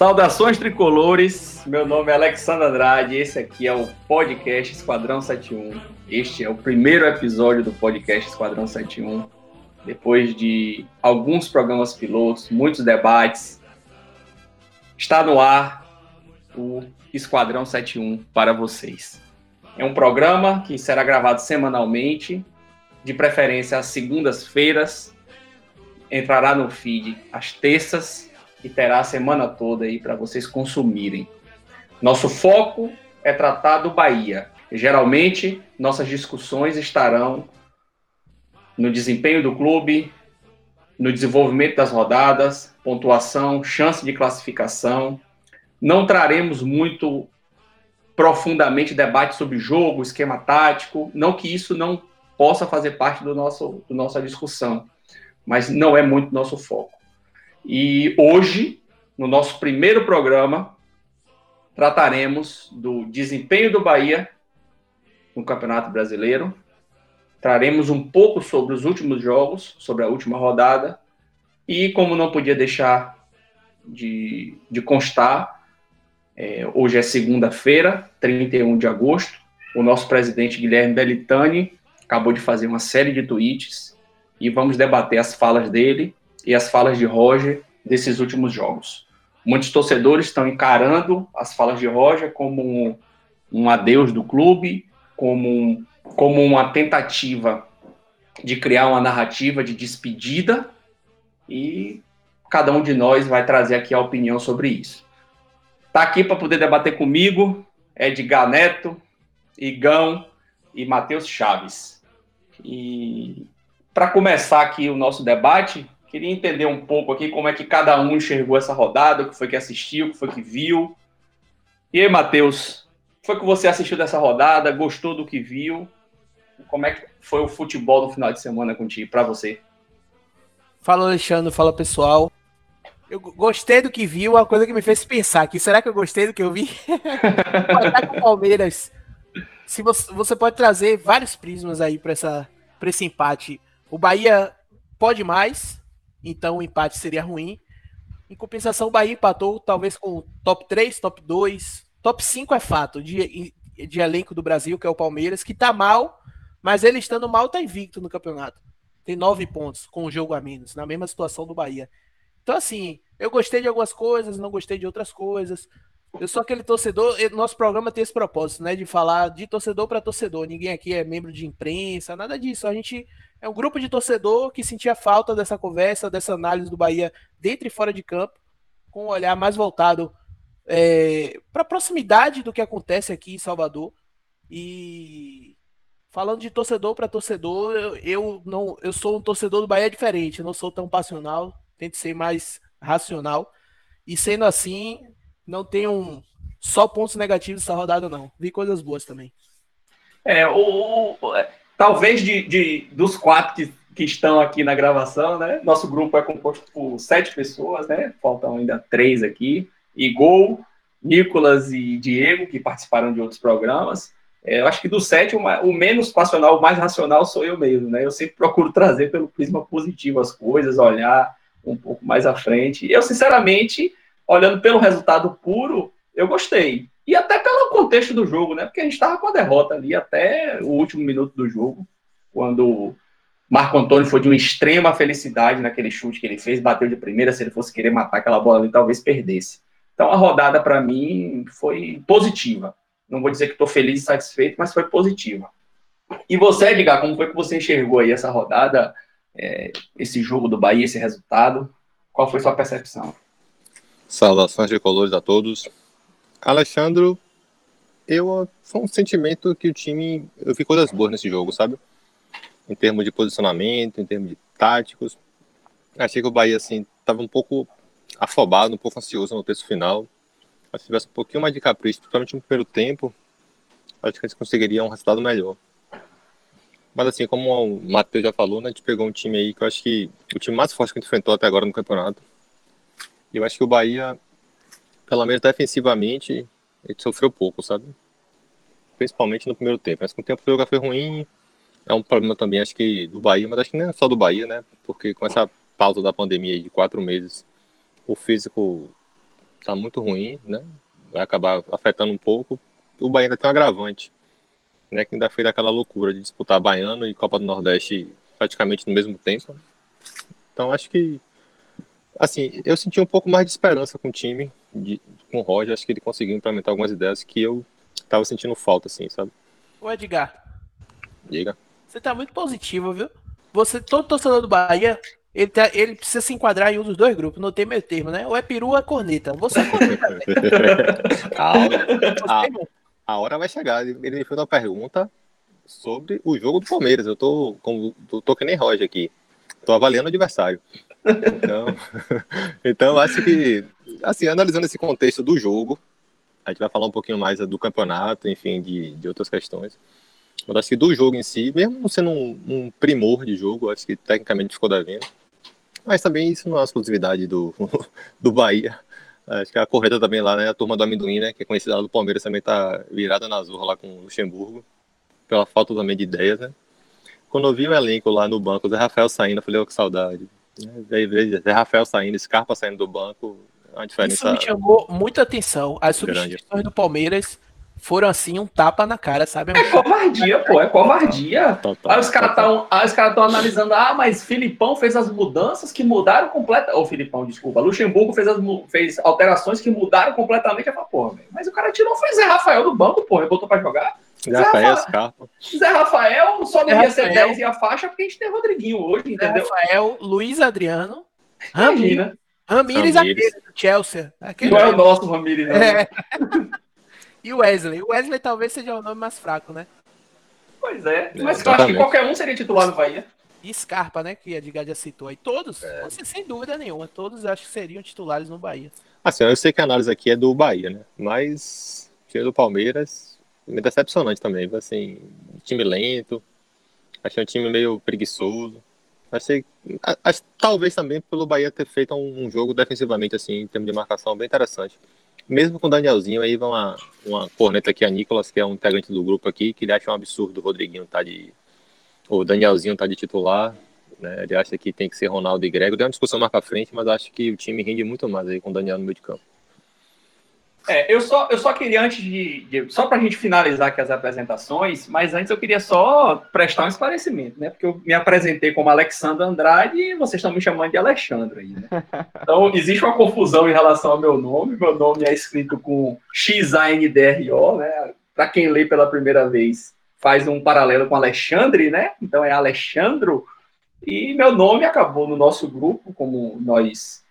Saudações tricolores, meu nome é Alexandre Andrade, esse aqui é o podcast Esquadrão 71. Este é o primeiro episódio do podcast Esquadrão 71. Depois de alguns programas pilotos, muitos debates, está no ar o Esquadrão 71 para vocês. É um programa que será gravado semanalmente, de preferência às segundas-feiras, entrará no feed às terças e terá a semana toda aí para vocês consumirem. Nosso foco é tratar do Bahia. Geralmente, nossas discussões estarão no desempenho do clube, no desenvolvimento das rodadas, pontuação, chance de classificação. Não traremos muito profundamente debate sobre jogo, esquema tático, não que isso não possa fazer parte do nosso, do nossa discussão, mas não é muito nosso foco. E hoje, no nosso primeiro programa, trataremos do desempenho do Bahia no Campeonato Brasileiro. Traremos um pouco sobre os últimos jogos, sobre a última rodada. E como não podia deixar de, de constar, é, hoje é segunda-feira, 31 de agosto. O nosso presidente Guilherme Belitani acabou de fazer uma série de tweets e vamos debater as falas dele e as falas de Roger desses últimos jogos. Muitos torcedores estão encarando as falas de Roger como um, um adeus do clube, como, um, como uma tentativa de criar uma narrativa de despedida e cada um de nós vai trazer aqui a opinião sobre isso. Tá aqui para poder debater comigo Edgar Neto, Igão e Matheus Chaves. E para começar aqui o nosso debate, Queria entender um pouco aqui como é que cada um enxergou essa rodada, o que foi que assistiu, o que foi que viu. E aí, Matheus, o que foi que você assistiu dessa rodada? Gostou do que viu? Como é que foi o futebol no final de semana contigo, para você? Fala, Alexandre, fala pessoal. Eu gostei do que vi, uma coisa que me fez pensar aqui. Será que eu gostei do que eu vi? com o Palmeiras. Se você, você pode trazer vários prismas aí para esse empate. O Bahia pode mais, então o empate seria ruim. Em compensação, o Bahia empatou talvez com top 3, top 2, top 5 é fato, de, de elenco do Brasil, que é o Palmeiras, que tá mal, mas ele estando mal tá invicto no campeonato. Tem nove pontos com o jogo a menos, na mesma situação do Bahia. Então, assim, eu gostei de algumas coisas, não gostei de outras coisas. Eu sou aquele torcedor, nosso programa tem esse propósito, né? De falar de torcedor para torcedor. Ninguém aqui é membro de imprensa, nada disso. A gente é um grupo de torcedor que sentia falta dessa conversa, dessa análise do Bahia dentro e fora de campo, com um olhar mais voltado é, para a proximidade do que acontece aqui em Salvador. E falando de torcedor para torcedor, eu, eu, não, eu sou um torcedor do Bahia diferente. Eu não sou tão passional, tento ser mais racional. E sendo assim, não tenho só pontos negativos essa rodada, não. Vi coisas boas também. É, o, o talvez de, de, dos quatro que, que estão aqui na gravação, né? Nosso grupo é composto por sete pessoas, né? Faltam ainda três aqui. Igor, Nicolas e Diego, que participaram de outros programas. É, eu acho que do sete, o, o, menos passional, o mais racional sou eu mesmo, né? Eu sempre procuro trazer pelo prisma positivo as coisas, olhar um pouco mais à frente. Eu, sinceramente, olhando pelo resultado puro, eu gostei. E até pelo contexto do jogo, né? Porque a gente estava com a derrota ali até o último minuto do jogo, quando Marco Antônio foi de uma extrema felicidade naquele chute que ele fez, bateu de primeira, se ele fosse querer matar aquela bola ali, talvez perdesse. Então a rodada para mim foi positiva. Não vou dizer que estou feliz e satisfeito, mas foi positiva. E você, Edgar, como foi que você enxergou aí essa rodada, é, esse jogo do Bahia, esse resultado? Qual foi sua percepção? Saudações de colores a todos. Alexandro, eu foi um sentimento que o time, eu vi coisas boas nesse jogo, sabe? Em termos de posicionamento, em termos de táticos. Achei que o Bahia assim estava um pouco afobado, um pouco ansioso no terço final. se tivesse um pouquinho mais de capricho, principalmente no primeiro tempo, acho que a gente conseguiria um resultado melhor. Mas assim, como o Matheus já falou, né, a gente pegou um time aí que eu acho que o time mais forte que a gente enfrentou até agora no campeonato. Eu acho que o Bahia pelo menos defensivamente, ele sofreu pouco, sabe? Principalmente no primeiro tempo. Mas com o tempo o jogo foi ruim, é um problema também, acho que do Bahia, mas acho que não é só do Bahia, né? Porque com essa pausa da pandemia de quatro meses, o físico tá muito ruim, né? Vai acabar afetando um pouco. O Bahia ainda tem um agravante, né? Que ainda fez aquela loucura de disputar Baiano e Copa do Nordeste praticamente no mesmo tempo. Então acho que assim, eu senti um pouco mais de esperança com o time, de, com o Roger, acho que ele conseguiu implementar algumas ideias que eu tava sentindo falta, assim, sabe? Ô Edgar. Diga. Você tá muito positivo, viu? Você, todo torcedor do Bahia, ele, tá, ele precisa se enquadrar em um dos dois grupos, não tem meio termo, né? Ou é peru ou é corneta. Você é corneta, Calma. A, a, hora vai chegar. Ele me fez uma pergunta sobre o jogo do Palmeiras. Eu tô, como, tô, tô que nem Roger aqui. Tô avaliando o adversário. Então, então acho que, assim, analisando esse contexto do jogo, a gente vai falar um pouquinho mais do campeonato, enfim, de, de outras questões. Mas acho que do jogo em si, mesmo sendo um, um primor de jogo, acho que tecnicamente ficou devendo. Mas também isso não é uma exclusividade do, do Bahia. Acho que a correta também lá, né? A turma do amendoim, né? Que é conhecida lá do Palmeiras, também tá virada na zorra lá com o Luxemburgo. Pela falta também de ideias, né? Quando eu vi o elenco lá no banco, o Zé Rafael saindo, eu falei, oh, que saudade. Zé Rafael saindo, Scarpa saindo do banco, a diferença. Isso me chamou muita atenção. As substituições grande. do Palmeiras foram assim um tapa na cara, sabe? É covardia, pô, é covardia. Total, aí os caras estão analisando, ah, mas Filipão fez as mudanças que mudaram completamente. Ou Filipão, desculpa, Luxemburgo fez, as, fez alterações que mudaram completamente. Falo, porra, mas o cara tirou foi Zé Rafael do banco, porra, e botou pra jogar. Zé, Zé Rafael. Zé Rafael só não Zé ia Rafael, ser 10 e a faixa porque a gente tem Rodriguinho hoje, entendeu? Zé Rafael, Luiz Adriano, Ramiro, Ramires, aquele do Chelsea. Aquele não é o nosso Ramires, não. É. e o Wesley. O Wesley talvez seja o nome mais fraco, né? Pois é. Mas é, eu acho que qualquer um seria titular no Bahia. E Scarpa, né? Que a Edgar já citou aí. Todos, é. assim, sem dúvida nenhuma, todos acho que seriam titulares no Bahia. Assim, eu sei que a análise aqui é do Bahia, né? Mas, tiro do Palmeiras, me decepcionante também. Assim, time lento, achei um time meio preguiçoso. Achei, acho, talvez também pelo Bahia ter feito um, um, jogo defensivamente, assim, em termos de marcação, bem interessante. Mesmo com o Danielzinho, aí vai uma, uma corneta aqui, a Nicolas, que é um integrante do grupo aqui, que ele acha um absurdo o Rodriguinho tá de. O Danielzinho tá de titular, né? Ele acha que tem que ser Ronaldo e Grego. Deu uma discussão mais pra frente, mas acho que o time rende muito mais aí com o Daniel no meio de campo. É, eu só, eu só queria, antes de. de só para a gente finalizar aqui as apresentações, mas antes eu queria só prestar um esclarecimento, né? Porque eu me apresentei como Alexandre Andrade e vocês estão me chamando de Alexandre aí, né? Então, existe uma confusão em relação ao meu nome. Meu nome é escrito com X-A-N-D-R-O, né? Para quem lê pela primeira vez, faz um paralelo com Alexandre, né? Então é Alexandro. E meu nome acabou no nosso grupo, como nós.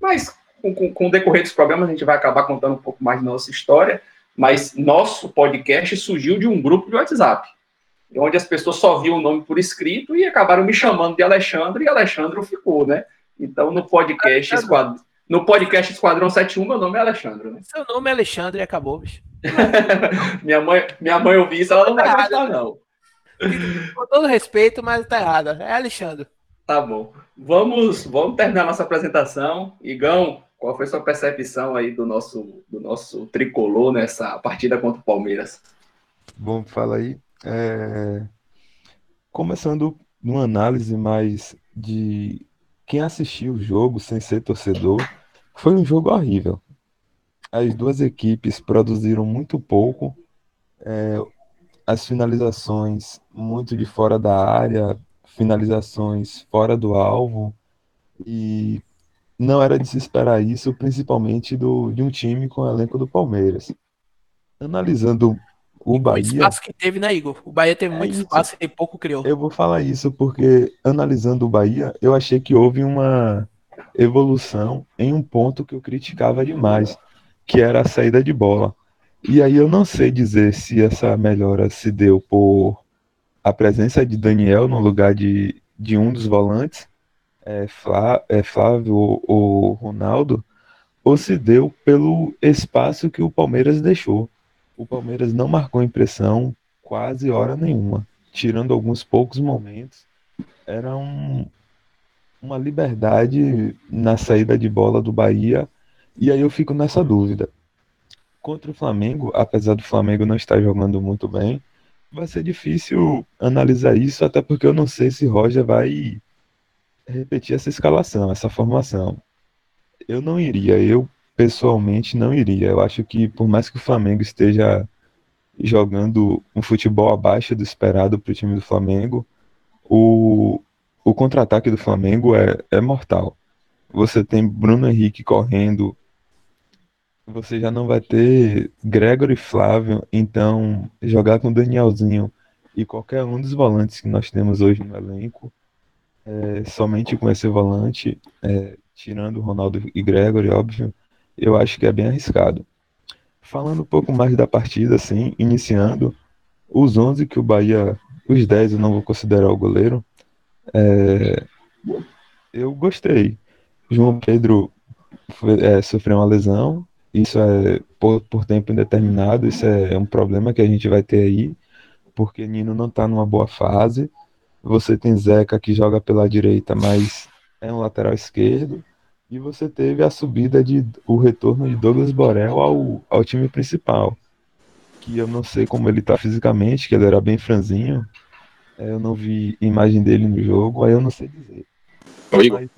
Mas com, com, com o decorrer dos programas, a gente vai acabar contando um pouco mais da nossa história, mas nosso podcast surgiu de um grupo de WhatsApp, onde as pessoas só viam o nome por escrito e acabaram me chamando de Alexandre, e Alexandre ficou, né? Então, no podcast Esquadrão, no podcast Esquadrão 71, meu nome é Alexandre. Né? Seu nome é Alexandre e acabou, bicho. minha, mãe, minha mãe ouviu isso, ela não vai gostar, não. Com todo respeito, mas tá errado. É Alexandre. Tá bom. Vamos, vamos terminar nossa apresentação. Igão, qual foi sua percepção aí do nosso, do nosso tricolor nessa partida contra o Palmeiras? Bom, fala aí. É... Começando numa análise mais de quem assistiu o jogo sem ser torcedor, foi um jogo horrível. As duas equipes produziram muito pouco, é... as finalizações muito de fora da área, finalizações fora do alvo, e não era de se esperar isso, principalmente do, de um time com o elenco do Palmeiras. Analisando o Bahia. O espaço que teve, né, Igor? O Bahia teve é muito isso. espaço e pouco criou. Eu vou falar isso porque, analisando o Bahia, eu achei que houve uma evolução em um ponto que eu criticava demais, que era a saída de bola. E aí eu não sei dizer se essa melhora se deu por a presença de Daniel no lugar de, de um dos volantes, é, Flá, é, Flávio ou Ronaldo, ou se deu pelo espaço que o Palmeiras deixou. O Palmeiras não marcou impressão quase hora nenhuma, tirando alguns poucos momentos. Era um, uma liberdade na saída de bola do Bahia, e aí eu fico nessa dúvida. Contra o Flamengo, apesar do Flamengo não estar jogando muito bem, vai ser difícil analisar isso, até porque eu não sei se Roger vai repetir essa escalação, essa formação. Eu não iria, eu pessoalmente não iria. Eu acho que por mais que o Flamengo esteja jogando um futebol abaixo do esperado para o time do Flamengo, o, o contra-ataque do Flamengo é, é mortal. Você tem Bruno Henrique correndo, você já não vai ter Gregory e Flávio, então jogar com Danielzinho e qualquer um dos volantes que nós temos hoje no elenco, é, somente com esse volante, é, tirando Ronaldo e Gregory, óbvio, eu acho que é bem arriscado. Falando um pouco mais da partida, assim, iniciando, os 11 que o Bahia, os 10 eu não vou considerar o goleiro, é, eu gostei. João Pedro foi, é, sofreu uma lesão, isso é por, por, tempo indeterminado, isso é um problema que a gente vai ter aí, porque Nino não está numa boa fase. Você tem Zeca que joga pela direita, mas é um lateral esquerdo. E você teve a subida de o retorno de Douglas Borel ao, ao time principal. Que eu não sei como ele tá fisicamente, que ele era bem franzinho. É, eu não vi imagem dele no jogo, aí eu não sei dizer. Igor. Mas,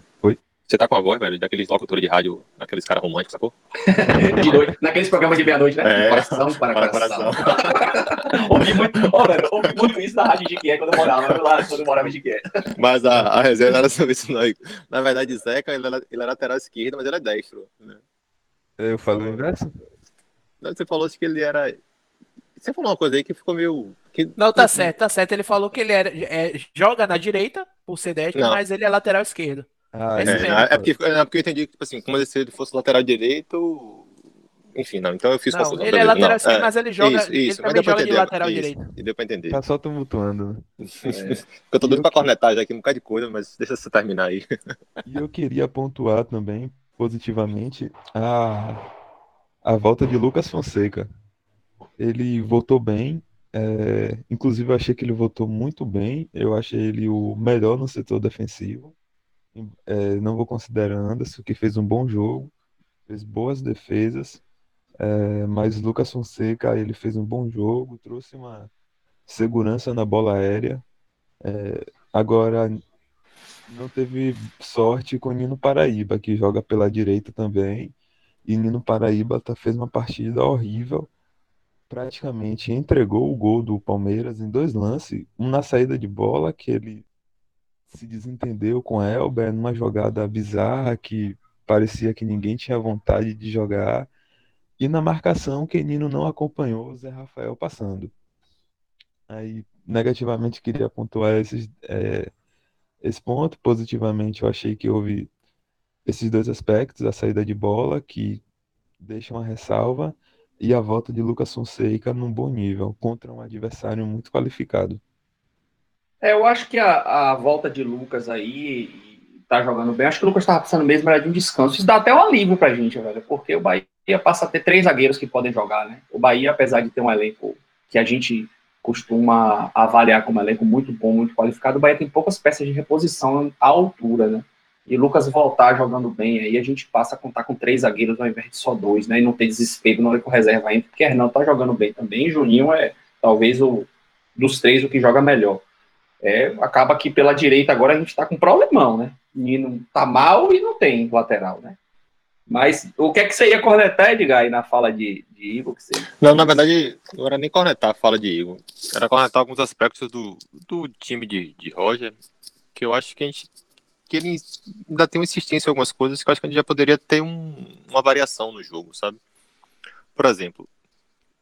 você tá com a voz, velho, daqueles locutores de rádio, daqueles caras românticos, sacou? de noite, naqueles programas de meia-noite, né? É, coração para, para coração. coração. ouvi, muito, oh, velho, ouvi muito isso na rádio de Quié quando eu morava, lá, quando eu morava em Quié. Mas a, a reserva não era sobre isso, não. Na verdade, Zeca, ele era, ele era lateral esquerdo, mas ele é destro. Né? Eu falo o inverso? Você falou que ele era você falou uma coisa aí que ficou meio. Que... Não, tá certo, tá certo. Ele falou que ele era, é, joga na direita, por ser destro, mas ele é lateral esquerdo. Ah, é, é, é, porque, é porque eu entendi que, tipo assim, como se ele fosse lateral direito. Enfim, não. Então eu fiz não, Ele é lateral esquerdo, é, mas ele joga. Isso, isso. Ele também joga entender, de lateral isso, direito. E deu pra entender. Tá só tumultuando. É. eu tô doido pra cornetar já aqui um bocado de coisa, mas deixa você terminar aí. E eu queria pontuar também, positivamente, a, a volta de Lucas Fonseca. Ele voltou bem. É, inclusive, eu achei que ele voltou muito bem. Eu achei ele o melhor no setor defensivo. É, não vou considerar Anderson, que fez um bom jogo, fez boas defesas, é, mas Lucas Fonseca ele fez um bom jogo, trouxe uma segurança na bola aérea. É, agora não teve sorte com Nino Paraíba, que joga pela direita também. E Nino Paraíba tá, fez uma partida horrível. Praticamente entregou o gol do Palmeiras em dois lances. Um na saída de bola, que ele se desentendeu com Elber numa jogada bizarra que parecia que ninguém tinha vontade de jogar. E na marcação, Kenino não acompanhou o Zé Rafael passando. Aí, negativamente, queria pontuar esses, é, esse ponto. Positivamente, eu achei que houve esses dois aspectos: a saída de bola, que deixa uma ressalva, e a volta de Lucas Fonseca num bom nível, contra um adversário muito qualificado. É, eu acho que a, a volta de Lucas aí tá jogando bem. Acho que o Lucas estava passando mesmo era de um descanso. Isso dá até um alívio pra gente, velho, porque o Bahia passa a ter três zagueiros que podem jogar, né? O Bahia, apesar de ter um elenco que a gente costuma avaliar como elenco muito bom, muito qualificado, o Bahia tem poucas peças de reposição à altura, né? E Lucas voltar jogando bem, aí a gente passa a contar com três zagueiros ao invés de só dois, né? E não ter desespero na hora que o reserva entra, porque Hernan tá jogando bem também. E Juninho é talvez o dos três o que joga melhor é, acaba que pela direita agora a gente está com um problemão, né? Nino tá mal e não tem lateral, né? Mas o que é que você ia cornetar, Edgar, aí na fala de, de Igor? Você... Não, na verdade, não era nem cornetar a fala de Igor. Era cornetar alguns aspectos do, do time de, de Roger, que eu acho que a gente que ele ainda tem uma insistência em algumas coisas que eu acho que a gente já poderia ter um, uma variação no jogo, sabe? Por exemplo,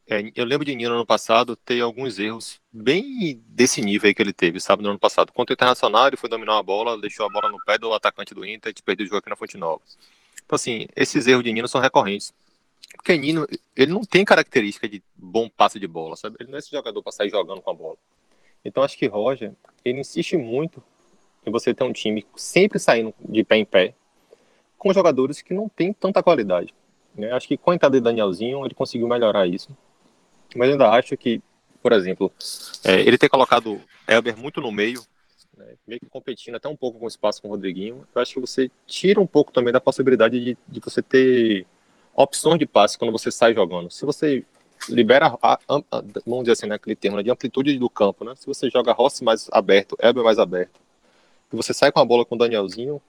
é, eu lembro de Nino no ano passado ter alguns erros bem desse nível aí que ele teve, sabe, no ano passado. Contra o Internacional, ele foi dominar a bola, deixou a bola no pé do atacante do Inter e perdeu o jogo aqui na Fonte Nova. Então, assim, esses erros de Nino são recorrentes. Porque Nino, ele não tem característica de bom passe de bola, sabe? Ele não é esse jogador para sair jogando com a bola. Então, acho que Roger, ele insiste muito em você ter um time sempre saindo de pé em pé, com jogadores que não têm tanta qualidade. Né? Acho que com a entrada de Danielzinho, ele conseguiu melhorar isso. Mas ainda acho que, por exemplo, é, ele ter colocado Elber muito no meio, né, meio que competindo até um pouco com o espaço com o Rodriguinho, eu acho que você tira um pouco também da possibilidade de, de você ter opções de passe quando você sai jogando. Se você libera, a, a, a, vamos dizer assim, né, termo, né, de amplitude do campo, né? Se você joga Rossi mais aberto, Elber mais aberto, e você sai com a bola com o Danielzinho,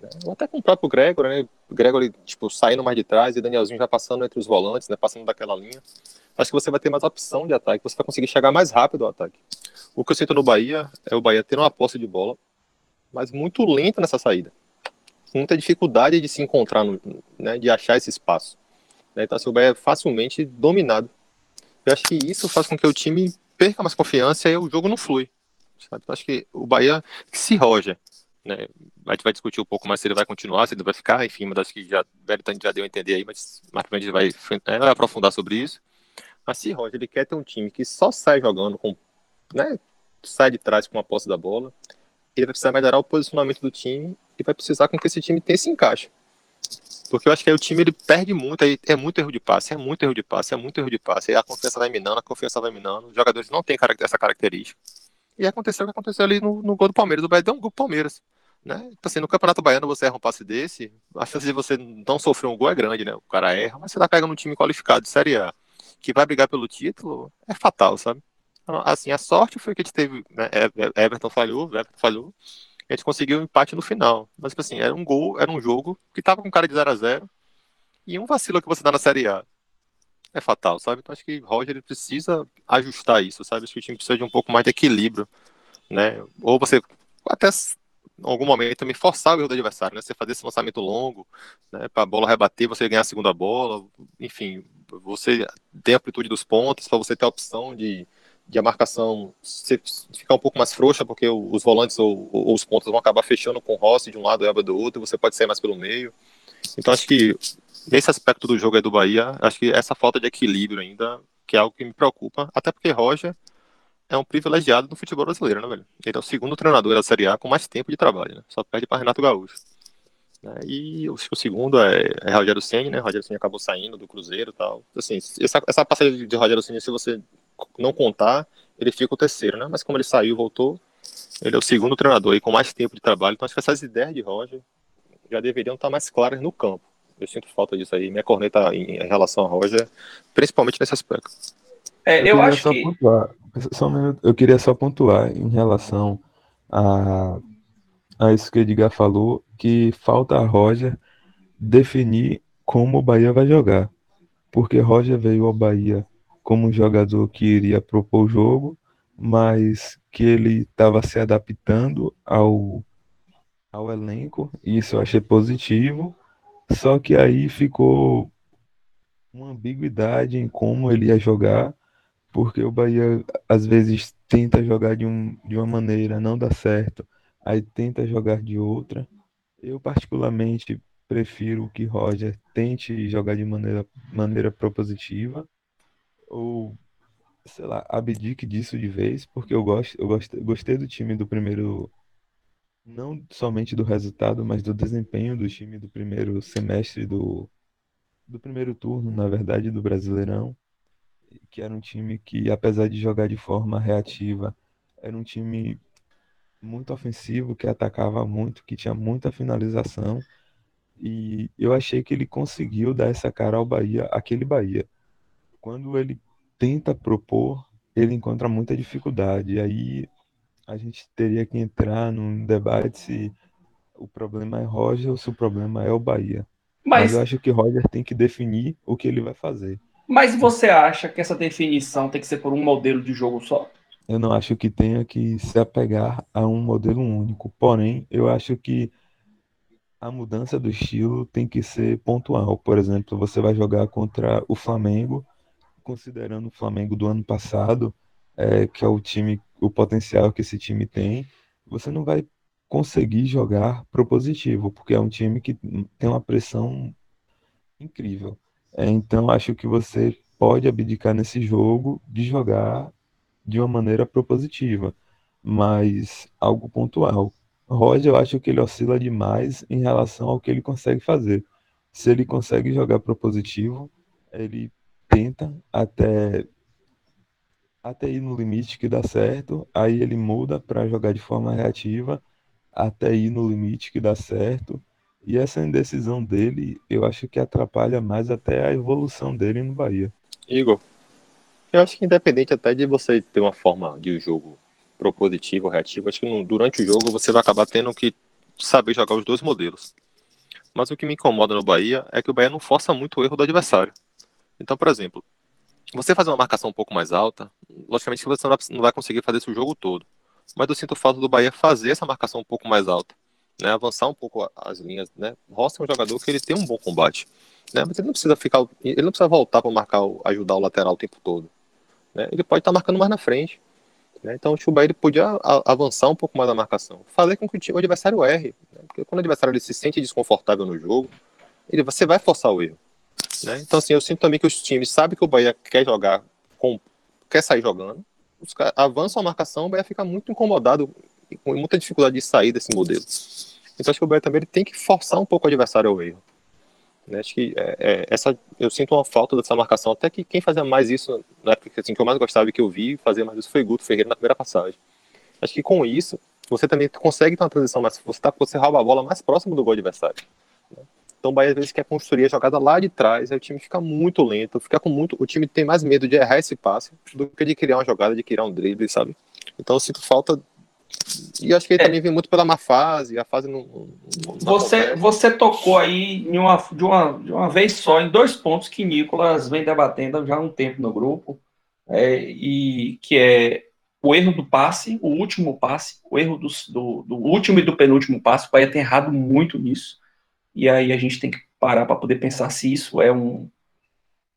Né? Ou até com o próprio Gregor, né? Gregor, tipo, saindo mais de trás e Danielzinho já passando entre os volantes, né? Passando daquela linha. Acho que você vai ter mais opção de ataque, você vai conseguir chegar mais rápido ao ataque. O que eu sinto no Bahia é o Bahia ter uma posse de bola, mas muito lenta nessa saída. Muita dificuldade de se encontrar, no, né? De achar esse espaço. Né? Então, assim, o Bahia é facilmente dominado. Eu acho que isso faz com que o time perca mais confiança e o jogo não flui. Sabe? Eu acho que o Bahia, se Roger né? A gente vai discutir um pouco mais se ele vai continuar, se ele vai ficar, enfim, mas acho que já, já deu a entender aí, mas pra gente vai, é, aprofundar sobre isso. Mas se Roger ele quer ter um time que só sai jogando com, né, sai de trás com a posse da bola, ele vai precisar melhorar o posicionamento do time e vai precisar com que esse time tenha esse encaixe. Porque eu acho que aí o time ele perde muito, aí é muito erro de passe, é muito erro de passe, é muito erro de passe, aí a confiança vai minando, a confiança vai minando, os jogadores não têm essa característica. E aconteceu o que aconteceu ali no, no gol do Palmeiras. O Bahia deu um gol do Palmeiras. Né? Então, assim, no Campeonato Baiano você erra um passe desse, a chance de você não sofrer um gol é grande, né? O cara erra, mas você tá pegando um time qualificado de Série A que vai brigar pelo título, é fatal, sabe? Então, assim, a sorte foi que a gente teve, né? Everton falhou, Everton falhou, a gente conseguiu um empate no final. Mas, tipo assim, era um gol, era um jogo que tava com cara de 0 a 0 e um vacilo que você dá na Série A é fatal, sabe? Então acho que Roger ele precisa ajustar isso, sabe? Acho que o time precisa de um pouco mais de equilíbrio, né? Ou você até em algum momento também forçar o erro do adversário, né? Você fazer esse lançamento longo, né? Para a bola rebater, você ganhar a segunda bola, enfim, você tem amplitude dos pontos, para você ter a opção de, de a marcação ficar um pouco mais frouxa, porque os volantes ou, ou os pontos vão acabar fechando com o Rossi de um lado e Eba do outro, você pode sair mais pelo meio. Então acho que nesse aspecto do jogo aí do Bahia, acho que essa falta de equilíbrio ainda, que é algo que me preocupa, até porque Roger é um privilegiado no futebol brasileiro, né, velho? Ele é o segundo treinador da Série A com mais tempo de trabalho, né? Só perde para Renato Gaúcho. Né? E o, o, segundo é, é Rogério Senni, né? Rogério Senni acabou saindo do Cruzeiro e tal. Assim, essa, essa passagem de Rogério Senni, se você não contar, ele fica o terceiro, né? Mas como ele saiu e voltou, ele é o segundo treinador aí com mais tempo de trabalho. Então acho que essas ideias de Roger já deveriam estar mais claras no campo. Eu sinto falta disso aí. Minha corneta em, em relação a Roger, principalmente nesse aspecto. É, eu, eu acho que. Pontuar, só um minuto, eu queria só pontuar em relação a, a isso que o Edgar falou, que falta a Roger definir como o Bahia vai jogar. Porque Roger veio ao Bahia como um jogador que iria propor o jogo, mas que ele estava se adaptando ao, ao elenco, e isso eu achei positivo. Só que aí ficou uma ambiguidade em como ele ia jogar porque o Bahia às vezes tenta jogar de, um, de uma maneira, não dá certo, aí tenta jogar de outra. Eu, particularmente, prefiro que Roger tente jogar de maneira, maneira propositiva, ou, sei lá, abdique disso de vez, porque eu, gosto, eu gosto, gostei do time do primeiro, não somente do resultado, mas do desempenho do time do primeiro semestre do, do primeiro turno, na verdade, do Brasileirão que era um time que, apesar de jogar de forma reativa, era um time muito ofensivo, que atacava muito, que tinha muita finalização. E eu achei que ele conseguiu dar essa cara ao Bahia, aquele Bahia. Quando ele tenta propor, ele encontra muita dificuldade. E aí a gente teria que entrar num debate se o problema é Roger ou se o problema é o Bahia. Mas, Mas eu acho que Roger tem que definir o que ele vai fazer. Mas você acha que essa definição tem que ser por um modelo de jogo só? Eu não acho que tenha que se apegar a um modelo único. Porém, eu acho que a mudança do estilo tem que ser pontual. Por exemplo, você vai jogar contra o Flamengo, considerando o Flamengo do ano passado, é, que é o time, o potencial que esse time tem, você não vai conseguir jogar propositivo, porque é um time que tem uma pressão incrível. É, então, acho que você pode abdicar nesse jogo de jogar de uma maneira propositiva, mas algo pontual. Roger, eu acho que ele oscila demais em relação ao que ele consegue fazer. Se ele consegue jogar propositivo, ele tenta até até ir no limite que dá certo, aí ele muda para jogar de forma reativa, até ir no limite que dá certo, e essa indecisão dele, eu acho que atrapalha mais até a evolução dele no Bahia. Igor, eu acho que independente até de você ter uma forma de jogo propositivo ou reativo, acho que no, durante o jogo você vai acabar tendo que saber jogar os dois modelos. Mas o que me incomoda no Bahia é que o Bahia não força muito o erro do adversário. Então, por exemplo, você fazer uma marcação um pouco mais alta, logicamente que você não vai conseguir fazer isso o jogo todo. Mas eu sinto falta do Bahia fazer essa marcação um pouco mais alta, né? Avançar um pouco as linhas, né? Rossi é um jogador que ele tem um bom combate, né? Mas ele não precisa ficar, ele não precisa voltar para marcar, ajudar o lateral o tempo todo, né? Ele pode estar tá marcando mais na frente, né? Então o Chuba ele podia avançar um pouco mais na marcação, fazer com que o adversário erre, né? porque quando o adversário ele se sente desconfortável no jogo, ele você vai forçar o erro. Né? Então, assim, eu sinto também que os times sabem que o Bahia quer jogar, com, quer sair jogando, os avançam a marcação, o Bahia fica muito incomodado, com muita dificuldade de sair desse modelo. Então, acho que o Bahia também tem que forçar um pouco o adversário ao erro. Né? Acho que é, é, essa, eu sinto uma falta dessa marcação, até que quem fazia mais isso, na época assim, que eu mais gostava e que eu vi fazer mais isso foi Guto Ferreira na primeira passagem. Acho que com isso, você também consegue ter uma transição mais. Você, tá, você rouba a bola mais próximo do gol adversário. Né? Então o Bahia às vezes quer construir a jogada lá de trás, aí o time fica muito lento, fica com muito. O time tem mais medo de errar esse passe do que de criar uma jogada, de criar um drible, sabe? Então eu sinto falta. E acho que ele é. também vem muito pela má fase, a fase não. não você, você tocou aí em uma, de, uma, de uma vez só em dois pontos que Nicolas vem debatendo já há um tempo no grupo, é, e que é o erro do passe, o último passe, o erro do, do, do último e do penúltimo passe, o Bahia tem errado muito nisso. E aí a gente tem que parar para poder pensar se isso é um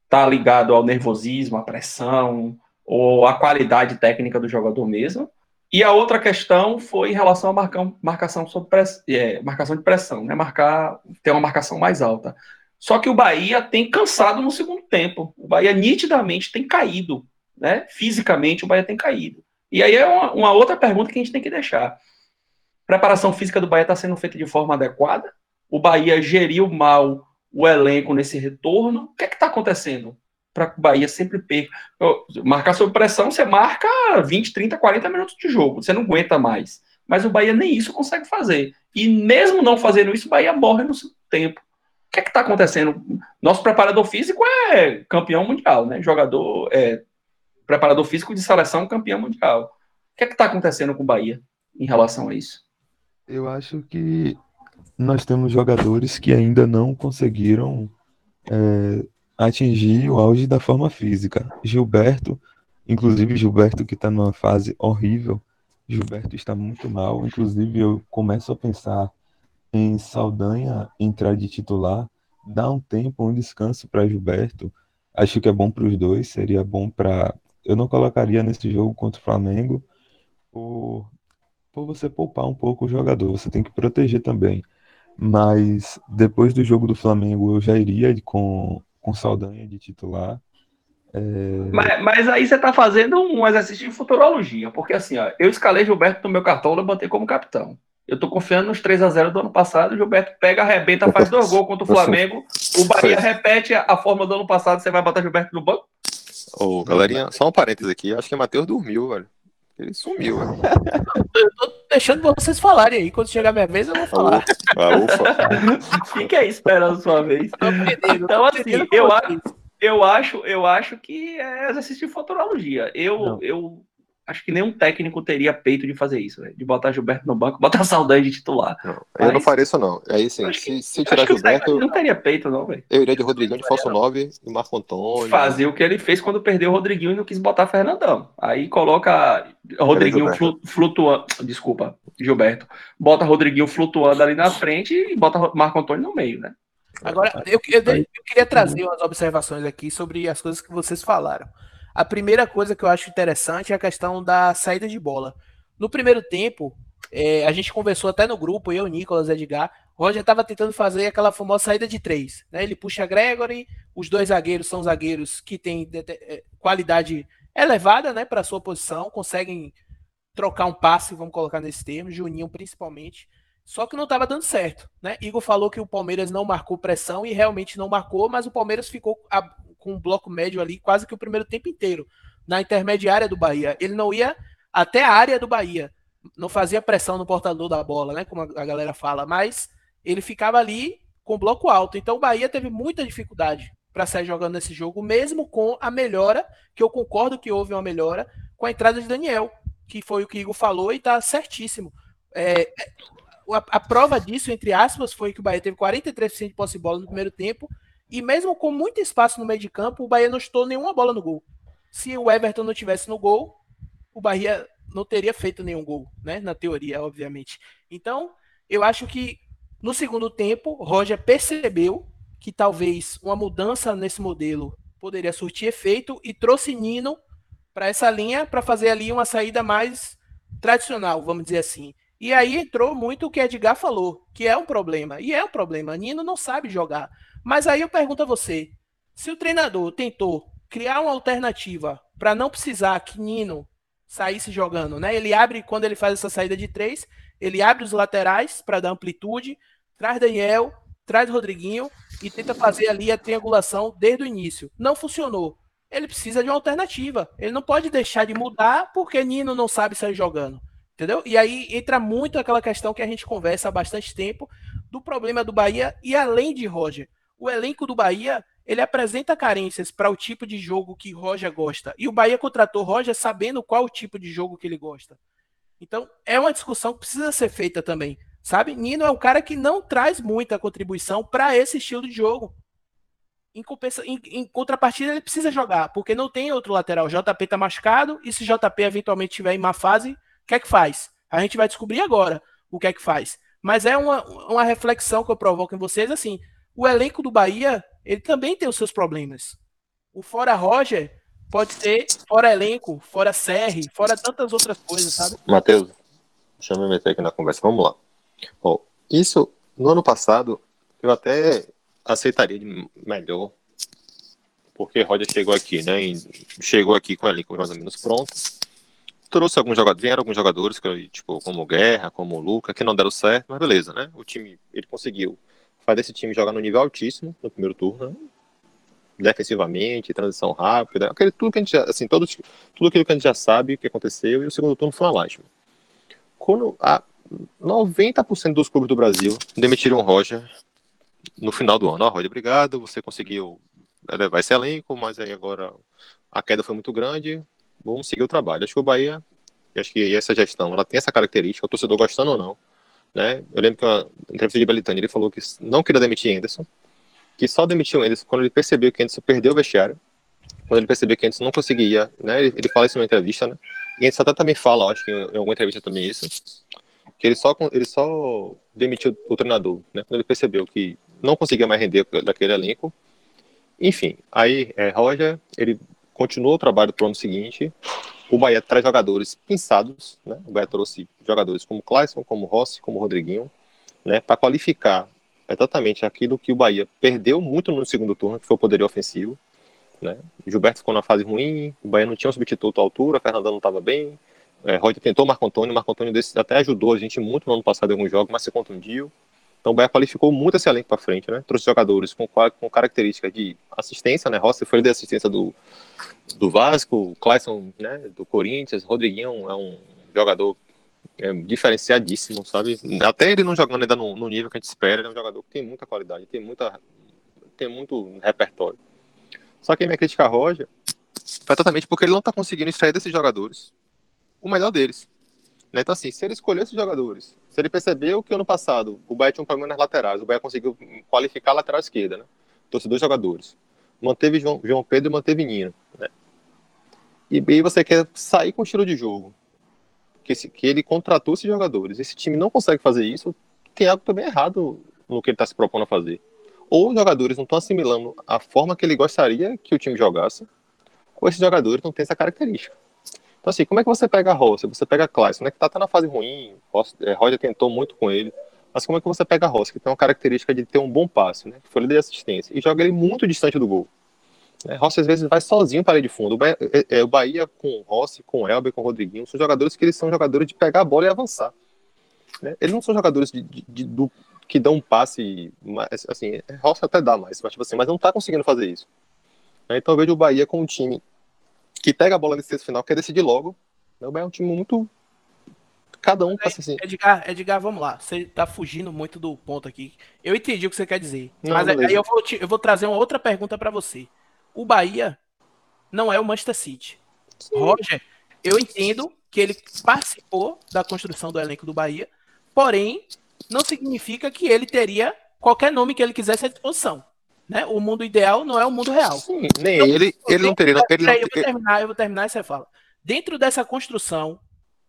tá ligado ao nervosismo, à pressão ou à qualidade técnica do jogador mesmo. E a outra questão foi em relação à marca, marcação, press, é, marcação de pressão, né? Marcar, ter uma marcação mais alta. Só que o Bahia tem cansado no segundo tempo. O Bahia nitidamente tem caído, né? Fisicamente o Bahia tem caído. E aí é uma, uma outra pergunta que a gente tem que deixar. Preparação física do Bahia está sendo feita de forma adequada? o Bahia geriu mal o elenco nesse retorno. O que é que está acontecendo para que o Bahia sempre perca? Marcar sob pressão, você marca 20, 30, 40 minutos de jogo, você não aguenta mais. Mas o Bahia nem isso consegue fazer. E mesmo não fazendo isso, o Bahia morre no seu tempo. O que é que está acontecendo? Nosso preparador físico é campeão mundial, né? Jogador, é, preparador físico de seleção campeão mundial. O que é que está acontecendo com o Bahia em relação a isso? Eu acho que nós temos jogadores que ainda não conseguiram é, atingir o auge da forma física. Gilberto, inclusive Gilberto que está numa fase horrível, Gilberto está muito mal. Inclusive eu começo a pensar em Saldanha entrar de titular, dar um tempo, um descanso para Gilberto. Acho que é bom para os dois, seria bom para. Eu não colocaria nesse jogo contra o Flamengo por, por você poupar um pouco o jogador. Você tem que proteger também. Mas depois do jogo do Flamengo eu já iria com, com Saldanha de titular. É... Mas, mas, aí você está fazendo um exercício de futurologia, porque assim, ó, eu escalei Gilberto no meu cartão, levantei como capitão. Eu estou confiando nos 3 a 0 do ano passado. O Gilberto pega, arrebenta, faz dois gols contra o Flamengo. O Bahia repete a, a forma do ano passado. Você vai botar Gilberto no banco? Ô, galerinha, só um parênteses aqui. Acho que o Matheus dormiu, velho. Ele sumiu, velho. Eu tô deixando vocês falarem aí. Quando chegar minha vez, eu vou falar. Ah, ufa. Fique aí esperando sua vez. Então, assim, eu acho, eu acho, eu acho que é exercício de futurologia. Eu, eu acho que nenhum técnico teria peito de fazer isso, véio, de botar Gilberto no banco, botar Saldanha de titular. Não, Mas, eu não faria isso, não. Aí, sim, se, que, se tirar Gilberto. Não teria peito, não, velho. Eu iria de Rodrigão de falso 9 e Marco Antônio. Fazer o que ele fez quando perdeu o Rodriguinho e não quis botar Fernandão. Aí coloca Rodriguinho flutuando. Desculpa, Gilberto. Bota Rodriguinho flutuando ali na frente e bota Marco Antônio no meio, né? Agora, eu, eu, eu queria trazer umas observações aqui sobre as coisas que vocês falaram. A primeira coisa que eu acho interessante é a questão da saída de bola. No primeiro tempo, é, a gente conversou até no grupo, eu, Nicolas, Edgar. O Roger estava tentando fazer aquela famosa saída de três. Né? Ele puxa Gregory, os dois zagueiros são zagueiros que têm é, qualidade elevada né, para sua posição, conseguem trocar um passe, vamos colocar nesse termo, Juninho principalmente. Só que não estava dando certo. Né? Igor falou que o Palmeiras não marcou pressão e realmente não marcou, mas o Palmeiras ficou com um bloco médio ali quase que o primeiro tempo inteiro, na intermediária do Bahia. Ele não ia até a área do Bahia, não fazia pressão no portador da bola, né, como a galera fala, mas ele ficava ali com bloco alto. Então o Bahia teve muita dificuldade para sair jogando nesse jogo, mesmo com a melhora, que eu concordo que houve uma melhora, com a entrada de Daniel, que foi o que o Igor falou e está certíssimo. É, a, a, prova disso, entre aspas, foi que o Bahia teve 43% de posse de bola no primeiro tempo, e mesmo com muito espaço no meio de campo, o Bahia não estou nenhuma bola no gol. Se o Everton não tivesse no gol, o Bahia não teria feito nenhum gol, né? Na teoria, obviamente. Então, eu acho que no segundo tempo, Roger percebeu que talvez uma mudança nesse modelo poderia surtir efeito e trouxe Nino para essa linha para fazer ali uma saída mais tradicional, vamos dizer assim. E aí entrou muito o que Edgar falou, que é um problema. E é um problema. Nino não sabe jogar. Mas aí eu pergunto a você: se o treinador tentou criar uma alternativa para não precisar que Nino saísse jogando, né? Ele abre, quando ele faz essa saída de três, ele abre os laterais para dar amplitude, traz Daniel, traz Rodriguinho e tenta fazer ali a triangulação desde o início. Não funcionou. Ele precisa de uma alternativa. Ele não pode deixar de mudar porque Nino não sabe sair jogando. Entendeu? E aí entra muito aquela questão que a gente conversa há bastante tempo do problema do Bahia e além de Roger. O elenco do Bahia ele apresenta carências para o tipo de jogo que Roger gosta. E o Bahia contratou Roger sabendo qual o tipo de jogo que ele gosta. Então, é uma discussão que precisa ser feita também. Sabe? Nino é um cara que não traz muita contribuição para esse estilo de jogo. Em, compensa... em, em, contrapartida, ele precisa jogar, porque não tem outro lateral. JP tá machucado, e se JP eventualmente estiver em má fase, o que é que faz? A gente vai descobrir agora o que é que faz. Mas é uma, uma reflexão que eu provoco em vocês, assim, o elenco do Bahia ele também tem os seus problemas. O fora Roger pode ser fora elenco, fora CR, fora tantas outras coisas, sabe? Matheus, deixa eu me meter aqui na conversa. Vamos lá. Bom, isso, no ano passado, eu até aceitaria melhor, porque Roger chegou aqui, né? chegou aqui com o elenco mais ou menos pronto. Trouxe alguns jogadores, vieram alguns jogadores, tipo, como Guerra, como Luca, que não deram certo, mas beleza, né? O time, ele conseguiu fazer esse time jogar no nível altíssimo no primeiro turno, né? defensivamente, transição rápida, aquele tudo que a gente já, assim, todo, tudo aquilo que a gente já sabe que aconteceu e o segundo turno foi uma lástima. Quando a 90% dos clubes do Brasil demitiram o Roger no final do ano. Ó, Roger, obrigado, você conseguiu levar esse elenco, mas aí agora a queda foi muito grande, vamos seguir o trabalho. Acho que o Bahia, acho que essa gestão, ela tem essa característica, o torcedor gostando ou não, né? Eu lembro que na entrevista de Belitani ele falou que não queria demitir Anderson, que só demitiu Anderson quando ele percebeu que Anderson perdeu o vestiário, quando ele percebeu que Anderson não conseguia, né? Ele, ele fala isso numa entrevista, né? E Anderson até também fala, acho que em, alguma entrevista também isso, que ele só, ele só demitiu o treinador, né? Quando ele percebeu que não conseguia mais render daquele elenco. Enfim, aí é, Roger, ele continuou o trabalho para o ano seguinte, o Bahia traz jogadores pensados, né? O Bahia trouxe jogadores como Clayson, como Rossi, como Rodriguinho, né? Para qualificar exatamente aquilo que o Bahia perdeu muito no segundo turno, que foi o poderio ofensivo, né? Gilberto ficou na fase ruim, o Bahia não tinha um substituto à altura, Fernandão não estava bem, é, Roger tentou o Marco Antônio, o Marco Antônio desse até ajudou a gente muito no ano passado em alguns jogos, mas se contundiu. Então o Bahia qualificou muito esse elenco para frente, né? Trouxe jogadores com, com características de assistência, né? Rossi foi de assistência do, do Vasco, Clayson, né? Do Corinthians, Rodriguinho é um jogador é, diferenciadíssimo, sabe? Até ele não jogando ainda no, no, nível que a gente espera, ele é um jogador que tem muita qualidade, tem muita tem muito repertório. Só que a minha crítica a Roger foi totalmente porque ele não está conseguindo extrair desses jogadores o melhor deles. Né? Então, assim, se ele escolheu esses jogadores, se ele percebeu que ano passado o Bahia tinha um problema nas laterais, o Bahia conseguiu qualificar a lateral esquerda, né? Trouxe dois jogadores. Manteve João, João Pedro e manteve Nino, né? E aí você quer sair com o estilo de jogo. Que, esse, que ele contratou esses jogadores. Esse time não consegue fazer isso, tem algo também errado no que ele está se propondo a fazer. Ou os jogadores não estão assimilando a forma que ele gostaria que o time jogasse, ou esses jogadores não têm essa característica. Então, assim, como é que você pega a Rossi? Você pega a Clayson, né, que tá até na fase ruim, é, Roger tentou muito com ele, mas como é que você pega a Rossi, que tem uma característica de ter um bom passe, né, que foi líder de assistência, e joga ele muito distante do gol? É, Rossi às vezes vai sozinho para a de fundo. O Bahia, é, é, o Bahia com Rossi, com Elber, com Rodriguinho, são jogadores que eles são jogadores de pegar a bola e avançar. Né? Eles não são jogadores de, de, de, do, que dão um passe, assim, Rossi até dá mais, mas, tipo assim, mas não está conseguindo fazer isso. Né? Então eu vejo o Bahia com um time que pega a bola nesse sexto final, quer decidir logo. O Bahia é um time muito. Cada um passa assim. Edgar, Edgar, vamos lá. Você tá fugindo muito do ponto aqui. Eu entendi o que você quer dizer. Não, mas aí eu vou, te, eu vou trazer uma outra pergunta para você. O Bahia não é o Manchester City. Sim. Roger, eu entendo que ele participou da construção do elenco do Bahia, porém, não significa que ele teria qualquer nome que ele quisesse à disposição. Né? O mundo ideal não é o mundo real. Sim, nem então, ele, ele não teria. Ele não, eu vou terminar, eu vou terminar e você fala. Dentro dessa construção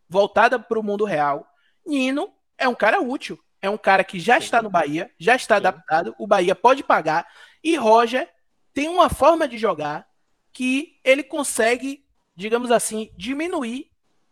voltada para o mundo real, Nino é um cara útil. É um cara que já está no Bahia, já está adaptado, o Bahia pode pagar. E Roger tem uma forma de jogar que ele consegue, digamos assim, diminuir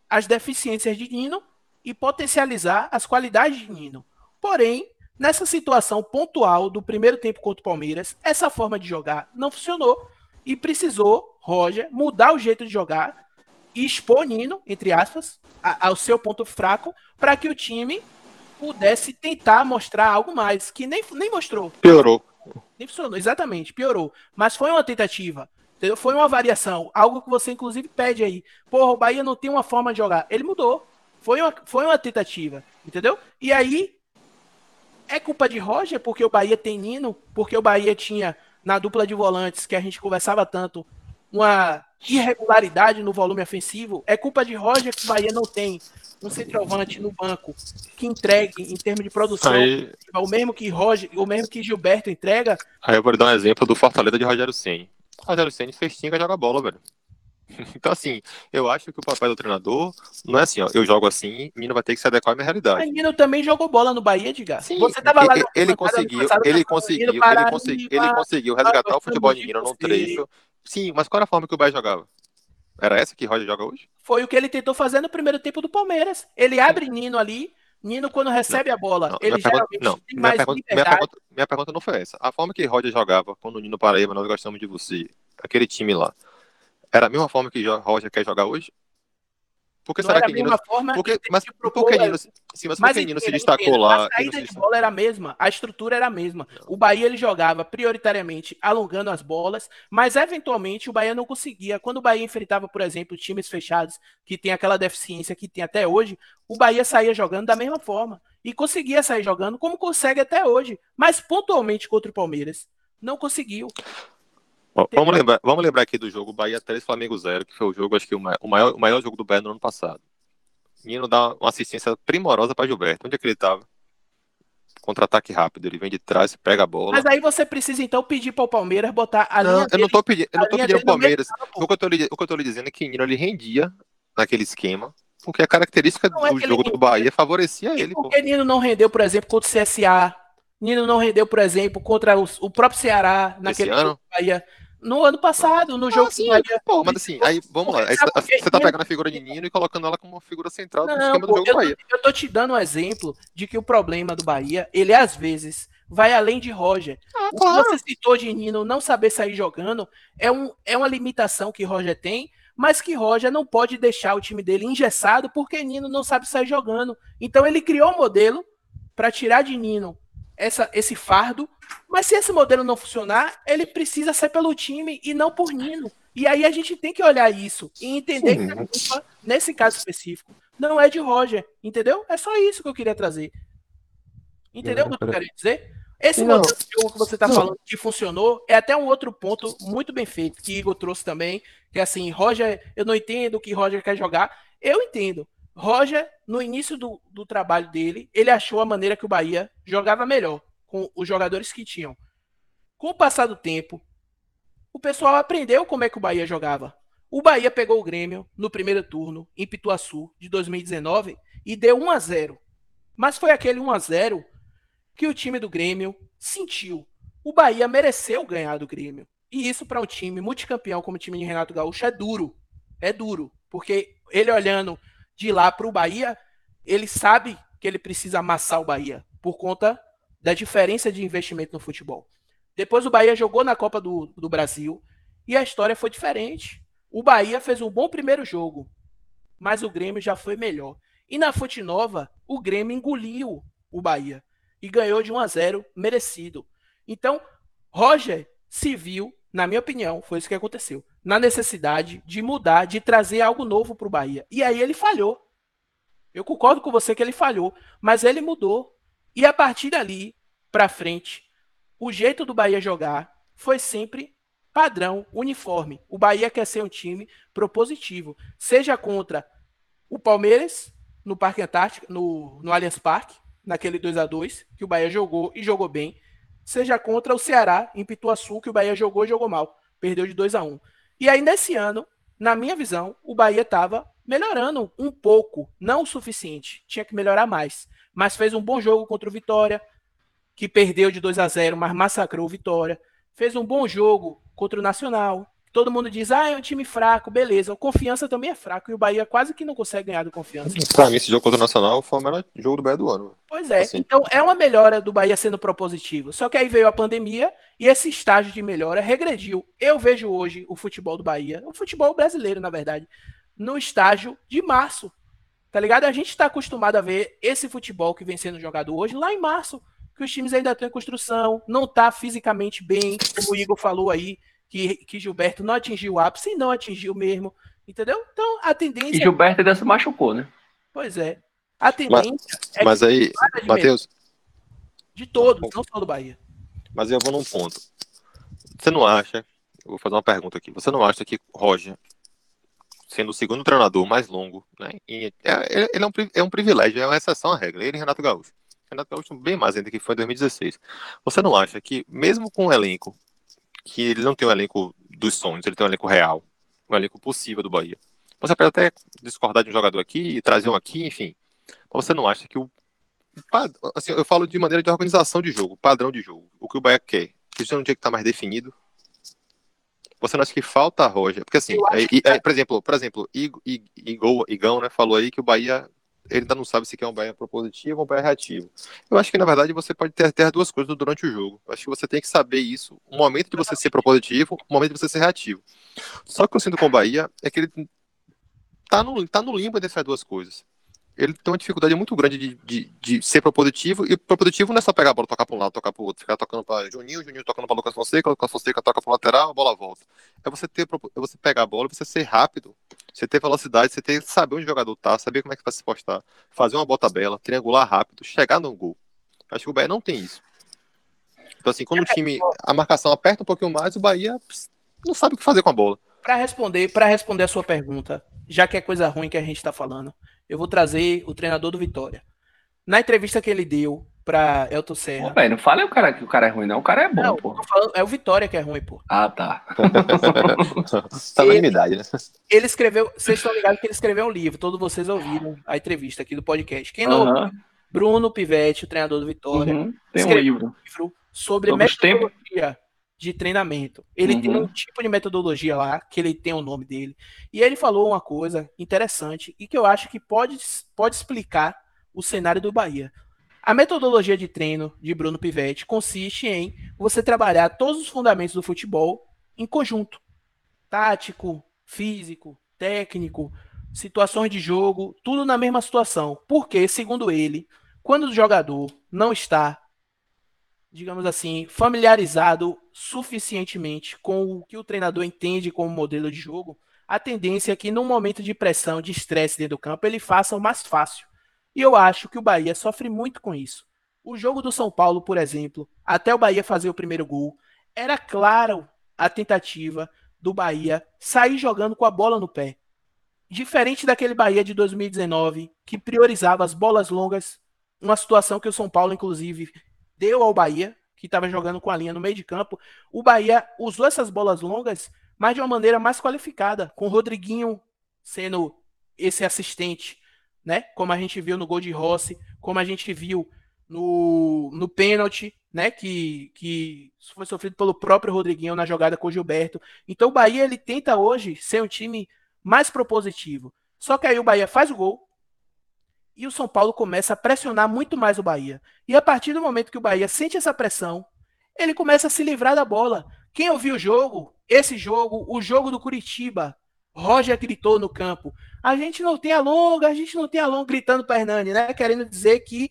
as deficiências de Nino e potencializar as qualidades de Nino. Porém, nessa situação pontual do primeiro tempo contra o Palmeiras, essa forma de jogar não funcionou e precisou Roger mudar o jeito de jogar e expor Nino, entre aspas, ao seu ponto fraco, para que o time pudesse tentar mostrar algo mais, que nem, nem mostrou. Piorou. Nem funcionou, exatamente, piorou. Mas foi uma tentativa. Entendeu? Foi uma variação. Algo que você, inclusive, pede aí. Porra, o Bahia não tem uma forma de jogar. Ele mudou. Foi uma, foi uma tentativa. Entendeu? E aí. É culpa de Roger porque o Bahia tem Nino, porque o Bahia tinha na dupla de volantes que a gente conversava tanto uma irregularidade no volume ofensivo. É culpa de Roger que o Bahia não tem um centroavante no banco que entregue em termos de produção aí, o mesmo que Roger, o mesmo que Gilberto entrega. Aí eu vou dar um exemplo do Fortaleza de Rogério Ceni. Rogério Ceni fez tinga joga bola, velho. Então, assim, eu acho que o papel do treinador não é assim, ó, eu jogo assim, Nino vai ter que se adequar à minha realidade. Mas Nino também jogou bola no Bahia, diga. Sim, Você tava lá ele, conseguiu, ele conseguiu, ele conseguiu, ele conseguiu resgatar o futebol de Nino num trecho. Sim, mas qual era a forma que o Bahia jogava? Era essa que Roger joga hoje? Foi o que ele tentou fazer no primeiro tempo do Palmeiras. Ele abre Nino ali, Nino, quando recebe não, a bola, não, ele geralmente não, tem mais pergunta, minha pergunta, minha pergunta, não foi essa. A forma que Roger jogava quando o Nino Paraíba, nós gostamos de você, aquele time lá, era a mesma forma que Roger quer jogar hoje? Por que será que Nino. Forma porque, mas por que Nino, sim, mas mas Nino se destacou lá? A saída de bola era a mesma, a estrutura era a mesma. Não. O Bahia ele jogava prioritariamente alongando as bolas, mas eventualmente o Bahia não conseguia. Quando o Bahia enfrentava, por exemplo, times fechados que tem aquela deficiência que tem até hoje, o Bahia saía jogando da mesma forma e conseguia sair jogando como consegue até hoje, mas pontualmente contra o Palmeiras não conseguiu. Vamos lembrar, vamos lembrar aqui do jogo Bahia 3, Flamengo 0, que foi o jogo, acho que o maior, o maior jogo do Bahia no ano passado. Nino dá uma assistência primorosa para Gilberto. Onde é que ele estava? Contra-ataque rápido, ele vem de trás, pega a bola. Mas aí você precisa então pedir para o Palmeiras botar a não, linha. Eu não tô pedindo, eu não tô pedindo Palmeiras. O que, eu tô, o que eu tô lhe dizendo é que Nino ele rendia naquele esquema, porque a característica não é do é jogo do Bahia favorecia e ele. Por que Nino não rendeu, por exemplo, contra o CSA? Nino não rendeu, por exemplo, contra o próprio Ceará naquele Esse ano? Bahia. No ano passado, no ah, jogo sim, Bahia. Pô, mas assim, aí vamos lá. você tá pegando a figura de Nino e colocando ela como uma figura central do esquema do jogo eu, Bahia. Eu tô te dando um exemplo de que o problema do Bahia, ele às vezes vai além de Roger. Ah, o claro. que você citou de Nino não saber sair jogando é, um, é uma limitação que Roger tem, mas que Roger não pode deixar o time dele engessado porque Nino não sabe sair jogando. Então ele criou um modelo para tirar de Nino essa, esse fardo. Mas se esse modelo não funcionar, ele precisa ser pelo time e não por Nino. E aí a gente tem que olhar isso e entender Sim. que a culpa, nesse caso específico, não é de Roger, entendeu? É só isso que eu queria trazer. Entendeu o que eu quero dizer? Esse não. modelo de jogo que você está falando que funcionou é até um outro ponto muito bem feito que Igor trouxe também, que é assim, Roger, eu não entendo o que Roger quer jogar. Eu entendo. Roger, no início do, do trabalho dele, ele achou a maneira que o Bahia jogava melhor, com os jogadores que tinham. Com o passar do tempo, o pessoal aprendeu como é que o Bahia jogava. O Bahia pegou o Grêmio no primeiro turno, em Pituaçu, de 2019, e deu 1 a 0 Mas foi aquele 1 a 0 que o time do Grêmio sentiu. O Bahia mereceu ganhar do Grêmio. E isso para um time multicampeão como o time de Renato Gaúcho é duro. É duro. Porque ele olhando de lá para o Bahia, ele sabe que ele precisa amassar o Bahia por conta da diferença de investimento no futebol. Depois o Bahia jogou na Copa do, do Brasil e a história foi diferente. O Bahia fez um bom primeiro jogo, mas o Grêmio já foi melhor. E na Fonte Nova, o Grêmio engoliu o Bahia e ganhou de 1 a 0 merecido. Então, Roger se viu, na minha opinião, foi isso que aconteceu na necessidade de mudar, de trazer algo novo para o Bahia. E aí ele falhou. Eu concordo com você que ele falhou, mas ele mudou. E a partir dali para frente, o jeito do Bahia jogar foi sempre padrão, uniforme. O Bahia quer ser um time propositivo, seja contra o Palmeiras no Parque Antártico, no, no Allianz Parque, naquele 2 a 2 que o Bahia jogou e jogou bem, seja contra o Ceará em Pituaçu, que o Bahia jogou e jogou mal, perdeu de 2 a 1 E aí, nesse ano, na minha visão, o Bahia estava melhorando um pouco, não o suficiente, tinha que melhorar mais. Mas fez um bom jogo contra o Vitória, que perdeu de 2 a 0 mas massacrou o Vitória. Fez um bom jogo contra o Nacional, Todo mundo diz, ah, é um time fraco, beleza. O Confiança também é fraco e o Bahia quase que não consegue ganhar do Confiança. Pra mim, esse jogo contra o Nacional foi o melhor jogo do Bahia do ano. Pois é, assim. então é uma melhora do Bahia sendo propositivo. Só que aí veio a pandemia e esse estágio de melhora regrediu. Eu vejo hoje o futebol do Bahia, o futebol brasileiro, na verdade, no estágio de março. Tá ligado? A gente está acostumado a ver esse futebol que vem sendo jogado hoje lá em março, que os times ainda estão em construção, não tá fisicamente bem, como o Igor falou aí que, que Gilberto não atingiu o ápice e não atingiu mesmo. Entendeu? Então a tendência. E Gilberto ainda se machucou, né? Pois é. A tendência mas, é mas aí, Matheus. De todos, não só do Bahia. Mas eu vou num ponto. Você não acha? Eu vou fazer uma pergunta aqui. Você não acha que Roger, sendo o segundo treinador mais longo, né? É, ele é um, é um privilégio, é uma exceção à regra. Ele e Renato Gaúcho. Renato Gaúcho bem mais ainda que foi em 2016. Você não acha que, mesmo com o elenco que ele não tem um elenco dos sonhos, ele tem um elenco real, um elenco possível do Bahia. Você pode até discordar de um jogador aqui e trazer um aqui, enfim. Mas você não acha que o. Assim, eu falo de maneira de organização de jogo, padrão de jogo, o que o Bahia quer. Isso não tinha que estar mais definido? Você não acha que falta a Roja? Porque assim, é, é, por exemplo, por exemplo, Igor, Igão, né, falou aí que o Bahia ele ainda não sabe se quer um Bahia propositivo ou um Bahia reativo. Eu acho que, na verdade, você pode ter, as duas coisas durante o jogo. Eu acho que você tem que saber isso. O momento de você ser propositivo, o momento de você ser reativo. Só que eu sinto com o Bahia é que ele tá no, tá no limbo dessas duas coisas. Ele tem uma dificuldade muito grande de, de, de ser propositivo, e propositivo não é só pegar a bola, tocar para um lado, tocar para o outro, ficar tocando para Juninho, Juninho tocando para Lucas Fonseca, Lucas Fonseca toca para lateral, a bola volta. É você ter é você pegar a bola, você ser rápido você ter velocidade, você ter saber onde o jogador tá, saber como é que vai se postar, fazer uma bota bela, triangular rápido, chegar no gol. Acho que o Bahia não tem isso. Então, assim, quando o time, a marcação aperta um pouquinho mais, o Bahia não sabe o que fazer com a bola. Para responder, para responder a sua pergunta, já que é coisa ruim que a gente está falando, eu vou trazer o treinador do Vitória. Na entrevista que ele deu pra Elton Serra. Pô, não fala o cara que o cara é ruim, não. O cara é bom, não, pô. Falando, é o Vitória que é ruim, pô. Ah, tá. tá na unidade, né? Ele escreveu. Vocês estão ligados que ele escreveu um livro, todos vocês ouviram a entrevista aqui do podcast. Quem não ouviu? Bruno Pivetti, o treinador do Vitória. Uhum. Tem um livro. um livro. sobre, sobre metodologia de treinamento. Ele uhum. tem um tipo de metodologia lá, que ele tem o nome dele. E ele falou uma coisa interessante e que eu acho que pode, pode explicar o cenário do Bahia. A metodologia de treino de Bruno Pivetti consiste em você trabalhar todos os fundamentos do futebol em conjunto. Tático, físico, técnico, situações de jogo, tudo na mesma situação. Porque, segundo ele, quando o jogador não está, digamos assim, familiarizado suficientemente com o que o treinador entende como modelo de jogo, a tendência é que, num momento de pressão, de estresse dentro do campo, ele faça o mais fácil e eu acho que o Bahia sofre muito com isso. O jogo do São Paulo, por exemplo, até o Bahia fazer o primeiro gol, era claro a tentativa do Bahia sair jogando com a bola no pé. Diferente daquele Bahia de 2019, que priorizava as bolas longas, uma situação que o São Paulo, inclusive, deu ao Bahia, que estava jogando com a linha no meio de campo. O Bahia usou essas bolas longas, mas de uma maneira mais qualificada, com o Rodriguinho sendo esse assistente né? Como a gente viu no gol de Rossi, como a gente viu no, no pênalti, né? Que, que foi sofrido pelo próprio Rodriguinho na jogada com o Gilberto. Então o Bahia ele tenta hoje ser um time mais propositivo. Só que aí o Bahia faz o gol e o São Paulo começa a pressionar muito mais o Bahia. E a partir do momento que o Bahia sente essa pressão, ele começa a se livrar da bola. Quem ouviu o jogo, esse jogo, o jogo do Curitiba, Roger gritou no campo: a gente não tem alonga, a gente não tem alonga, gritando para Hernani, né? Querendo dizer que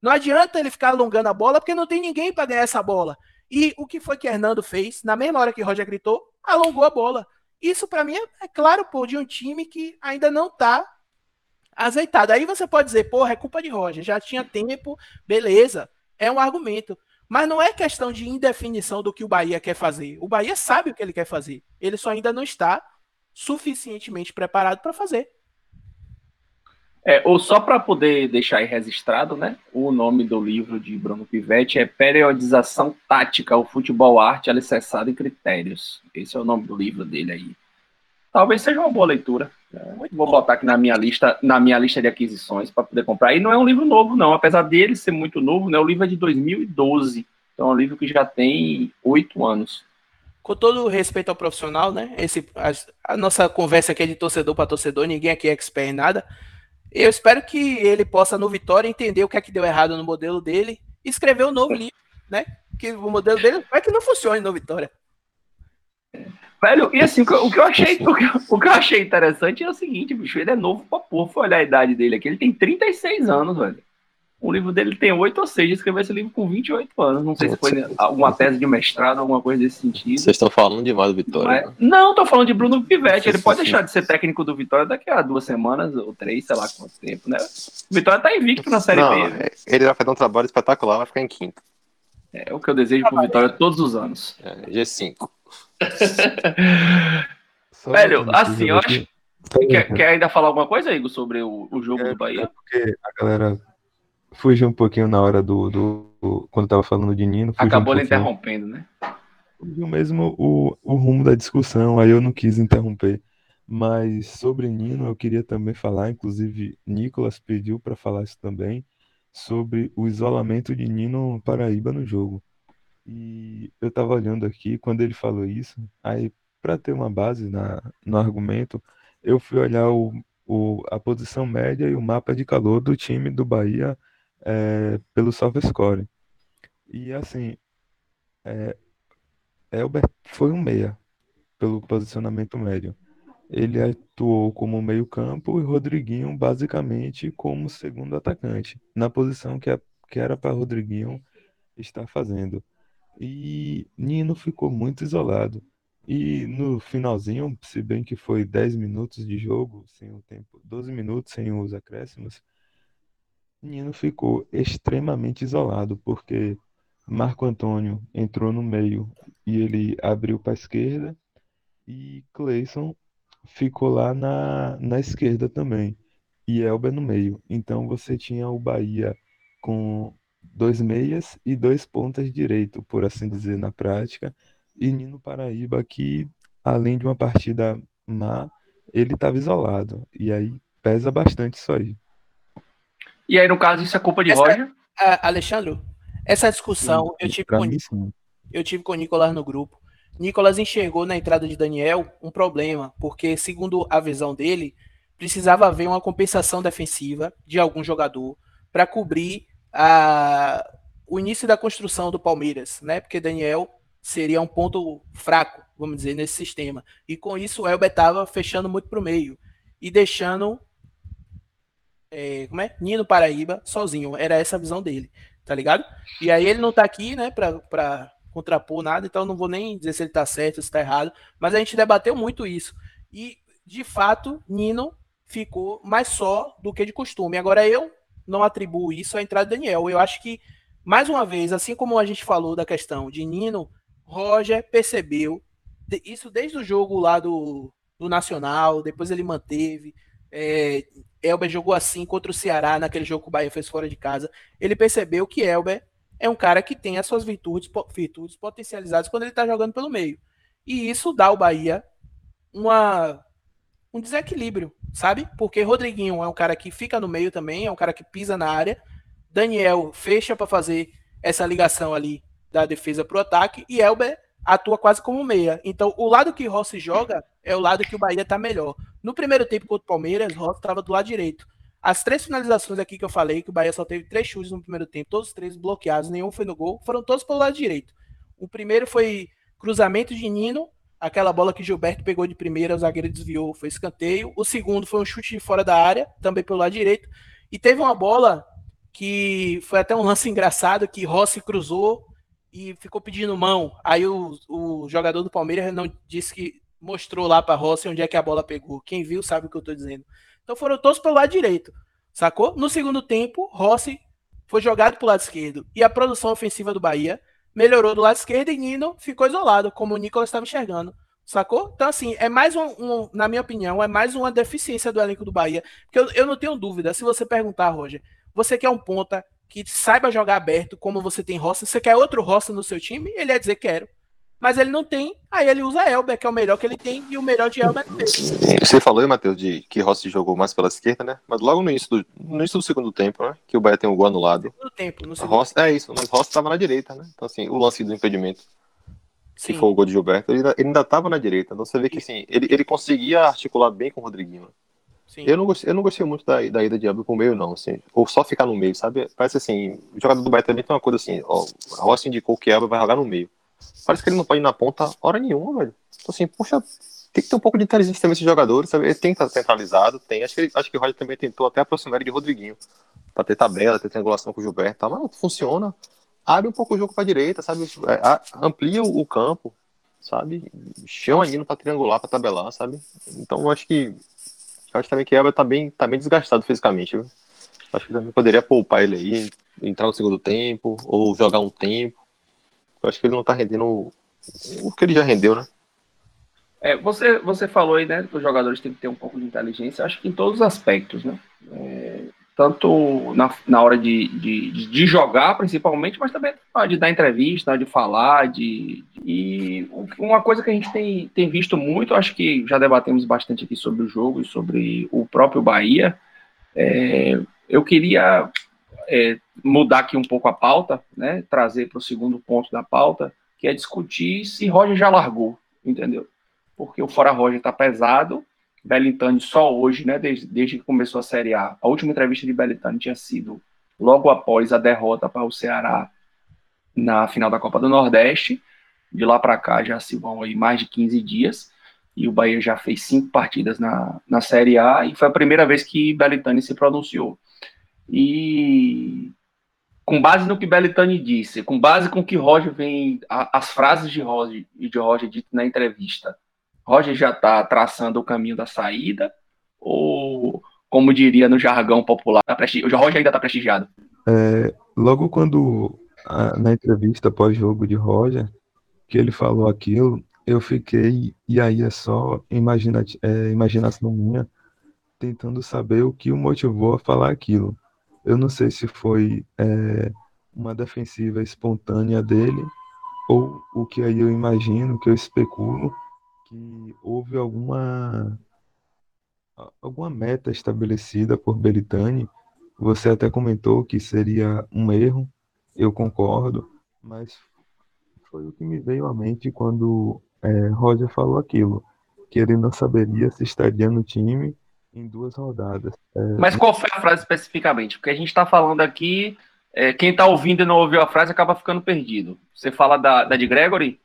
não adianta ele ficar alongando a bola porque não tem ninguém para ganhar essa bola. E o que foi que Hernando fez? Na mesma hora que Roger gritou, alongou a bola. Isso para mim é, é, claro, pô, de um time que ainda não tá azeitado. Aí você pode dizer, porra, é culpa de Roger, já tinha tempo, beleza, é um argumento. Mas não é questão de indefinição do que o Bahia quer fazer. O Bahia sabe o que ele quer fazer. Ele só ainda não está suficientemente preparado para fazer. É, ou só para poder deixar aí registrado, né? O nome do livro de Bruno Pivetti é Periodização Tática, o Futebol Arte Alicerçado em Critérios. Esse é o nome do livro dele aí. Talvez seja uma boa leitura. Vou botar aqui na minha lista, na minha lista de aquisições para poder comprar. E não é um livro novo, não. Apesar dele ser muito novo, né? O livro é de 2012. Então é um livro que já tem oito anos. Com todo o respeito ao profissional, né? Esse, a, a nossa conversa aqui é de torcedor para torcedor, ninguém aqui é expert em nada. Eu espero que ele possa, no Vitória, entender o que é que deu errado no modelo dele e escrever um novo livro, né? Que o modelo dele vai que não funcione no Vitória. Velho, e assim, o que eu achei, o que, o que eu achei interessante é o seguinte, bicho, ele é novo pra porra, foi olhar a idade dele aqui, ele tem 36 anos, velho. O livro dele tem 8 ou 6, escreveu esse livro com 28 anos. Não sei se foi alguma tese de mestrado, alguma coisa desse sentido. Vocês estão falando demais do Vitória. Mas, não, tô falando de Bruno Pivetti. Ele pode deixar de ser técnico do Vitória daqui a duas semanas ou três, sei lá quanto tempo, né? O Vitória tá invicto na Série Não, B. é, ele vai fazer um trabalho espetacular, vai ficar em quinto. É o que eu desejo pro Vitória todos os anos. É, G5. Velho, assim, eu acho. Quer, quer ainda falar alguma coisa, Igor, sobre o, o jogo É, do Bahia? porque a galera fugiu um pouquinho na hora do, do, do- quando tava falando de Nino, Acabou um interrompendo, né? Fugiu mesmo o, o rumo da discussão, aí eu não quis interromper. Mas sobre Nino, eu queria também falar, inclusive Nicolas pediu para falar isso também, sobre o isolamento de Nino Paraíba no jogo. E eu estava olhando aqui, quando ele falou isso, aí para ter uma base na, no argumento, eu fui olhar o, o, a posição média e o mapa de calor do time do Bahia é, pelo SofaScore. E assim, é, Elber foi um meia pelo posicionamento médio. Ele atuou como meio-campo e Rodriguinho basicamente como segundo atacante, na posição que, é- que era para Rodriguinho estar fazendo. E Nino ficou muito isolado. E no finalzinho, se bem que foi 10 minutos de jogo, sem o tempo, 12 minutos sem os acréscimos, Nino ficou extremamente isolado, porque Marco Antônio entrou no meio e ele abriu para a esquerda, e Cleison ficou lá na, na esquerda também, e Elber no meio. Então você tinha o Bahia com dois meias e dois pontas direito, por assim dizer, na prática, e Nino Paraíba, que além de uma partida má, ele estava isolado, e aí pesa bastante isso aí. E aí, no caso, isso é culpa de Essa- Roger? Ah, Alexandre, essa discussão eu tive, com, mim, sim. eu tive com o Nicolas no grupo. Nicolas enxergou na entrada de Daniel um problema, porque, segundo a visão dele, precisava haver uma compensação defensiva de algum jogador para cobrir a, o início da construção do Palmeiras, né? Porque Daniel seria um ponto fraco, vamos dizer, nesse sistema. E com isso o Elber estava fechando muito para o meio e deixando é, como é? Nino Paraíba sozinho. Era essa a visão dele, tá ligado? E aí ele não tá aqui, né, pra contrapor nada, então não vou nem dizer se ele tá certo, se tá errado, mas a gente debateu muito isso. E, de fato, Nino ficou mais só do que de costume. Agora eu não atribuo isso à entrada de Daniel. Eu acho que, mais uma vez, assim como a gente falou da questão de Nino, Roger percebeu isso desde o jogo lá do, do Nacional, depois ele manteve. É, Elber jogou assim contra o Ceará, naquele jogo que o Bahia fez fora de casa. Ele percebeu que Elber é um cara que tem as suas virtudes, virtudes potencializadas quando ele está jogando pelo meio. E isso dá ao Bahia uma, um desequilíbrio, sabe? Porque Rodriguinho é um cara que fica no meio também, é um cara que pisa na área. Daniel fecha para fazer essa ligação ali da defesa para o ataque e Elber atua quase como meia. Então, o lado que Rossi joga é o lado que o Bahia tá melhor. No primeiro tempo contra o Palmeiras, Rossi estava do lado direito. As três finalizações aqui que eu falei, que o Bahia só teve três chutes no primeiro tempo, todos os três bloqueados, nenhum foi no gol, foram todos pelo lado direito. O primeiro foi cruzamento de Nino, aquela bola que Gilberto pegou de primeira, o zagueiro desviou, foi escanteio. O segundo foi um chute de fora da área, também pelo lado direito. E teve uma bola que foi até um lance engraçado, que Rossi cruzou e ficou pedindo mão. Aí o, o jogador do Palmeiras não disse que mostrou lá para Rossi onde é que a bola pegou. Quem viu sabe o que eu tô dizendo. Então foram todos pelo lado direito, sacou? No segundo tempo, Rossi foi jogado pro lado esquerdo e a produção ofensiva do Bahia melhorou do lado esquerdo e Nino ficou isolado, como o Nicolas estava enxergando. Sacou? Então, assim, é mais um, um, na minha opinião, é mais uma deficiência do elenco do Bahia. Porque eu, eu não tenho dúvida, se você perguntar, Roger, você quer um ponta que saiba jogar aberto, como você tem Roça, você quer outro Roça no seu time? Ele ia dizer quero. Mas ele não tem, aí ele usa Elber, que é o melhor que ele tem, e o melhor de Elber é Você falou aí, Matheus, de que Rossi jogou mais pela esquerda, né? Mas logo no início do, no início do segundo tempo, né? Que o Bahia tem um gol anulado. No tempo, no segundo Rossi, É isso, mas Rossi estava na direita, né? Então, assim, o lance do impedimento se for o gol de Gilberto, ele, ele ainda estava na direita. Então você vê que assim, ele, ele conseguia articular bem com o Rodriguinho. Eu não, gostei, eu não gostei muito da, da ida de Abel pro meio, não, assim. Ou só ficar no meio, sabe? Parece assim, o jogador do Bahia também tem uma coisa assim, ó, a Rossi indicou que Abel vai jogar no meio. Parece que ele não pode ir na ponta hora nenhuma, velho. Então assim, puxa, tem que ter um pouco de inteligência também esses jogadores, sabe? Ele tem que estar centralizado, tem. Acho que, ele, acho que o Roger também tentou até aproximar ele de Rodriguinho. Pra ter tabela, ter triangulação com o Gilberto, tá? mas não funciona. Abre um pouco o jogo pra direita, sabe? É, amplia o campo sabe? Chama Nino para triangular, para tabelar, sabe? Então eu acho que eu acho também que Elber tá bem, tá bem desgastado fisicamente. Viu? Acho que também poderia poupar ele aí, entrar no segundo tempo, ou jogar um tempo. Eu acho que ele não tá rendendo o que ele já rendeu, né? É, você, você falou aí, né, que os jogadores têm que ter um pouco de inteligência, acho que em todos os aspectos, né? É, tanto na, na hora de, de, de, jogar, principalmente, mas também de dar entrevista, de falar, de, e uma coisa que a gente tem, tem visto muito, acho que já debatemos bastante aqui sobre o jogo e sobre o próprio Bahia, é, eu queria é, mudar aqui um pouco a pauta, né, trazer para o segundo ponto da pauta, que é discutir se Roger já largou, entendeu? Porque o Fora Roger está pesado, Belintani só hoje, né, desde, desde que começou a Série A. A última entrevista de Belintani tinha sido logo após a derrota para o Ceará na final da Copa do Nordeste. De lá para cá já se vão aí mais de 15 dias e o Bahia já fez cinco partidas na, na Série A e foi a primeira vez que Belintani se pronunciou. E com base no que Belintani disse, com base com que Roger vem, a, as frases de Roger, de Roger dito na entrevista, Roger já está traçando o caminho da saída? Ou, como diria no jargão popular, tá o Roger ainda está prestigiado? É, logo quando, a, na entrevista pós-jogo de Roger, que ele falou aquilo, eu fiquei, e aí é só imagina, é, imaginação minha, tentando saber o que o motivou a falar aquilo. Eu não sei se foi é, uma defensiva espontânea dele, ou o que aí eu imagino, que eu especulo, que houve alguma alguma meta estabelecida por Belitani. Você até comentou que seria um erro, eu concordo, mas foi o que me veio à mente quando é, Roger falou aquilo, que ele não saberia se estaria no time em duas rodadas. É, mas qual foi a frase especificamente? Porque a gente está falando aqui, é, quem está ouvindo e não ouviu a frase acaba ficando perdido. Você fala da, da de Gregory?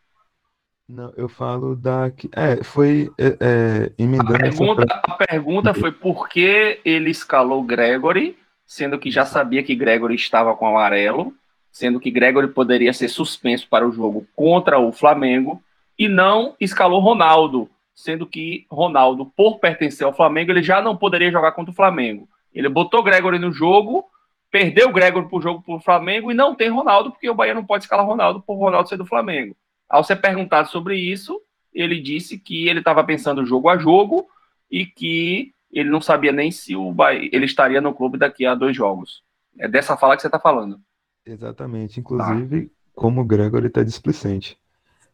Não, eu falo da. É, foi é, é, emendando. A pergunta, a pergunta foi por que ele escalou Gregory, sendo que já sabia que Gregory estava com amarelo, sendo que Gregory poderia ser suspenso para o jogo contra o Flamengo, e não escalou Ronaldo, sendo que Ronaldo, por pertencer ao Flamengo, ele já não poderia jogar contra o Flamengo. Ele botou Gregory no jogo, perdeu Gregory para o jogo para o Flamengo e não tem Ronaldo, porque o Bahia não pode escalar Ronaldo por Ronaldo ser do Flamengo. Ao ser perguntado sobre isso, ele disse que ele estava pensando jogo a jogo e que ele não sabia nem se o Bahia, ele estaria no clube daqui a dois jogos. É dessa fala que você está falando. Exatamente. Inclusive, tá. como o Gregory está displicente.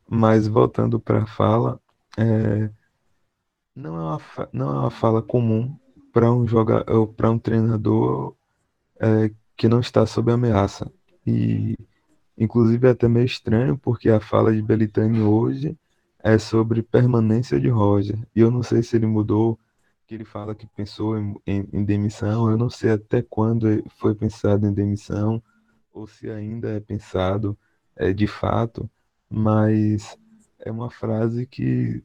Mas voltando para a fala, é... não, é uma não é uma fala comum para um jogador, para um treinador é, que não está sob ameaça. E Inclusive é até meio estranho, porque a fala de Belitani hoje é sobre permanência de Roger. E eu não sei se ele mudou, que ele fala que pensou em, em, em demissão, eu não sei até quando foi pensado em demissão, ou se ainda é pensado é, de fato, mas é uma frase que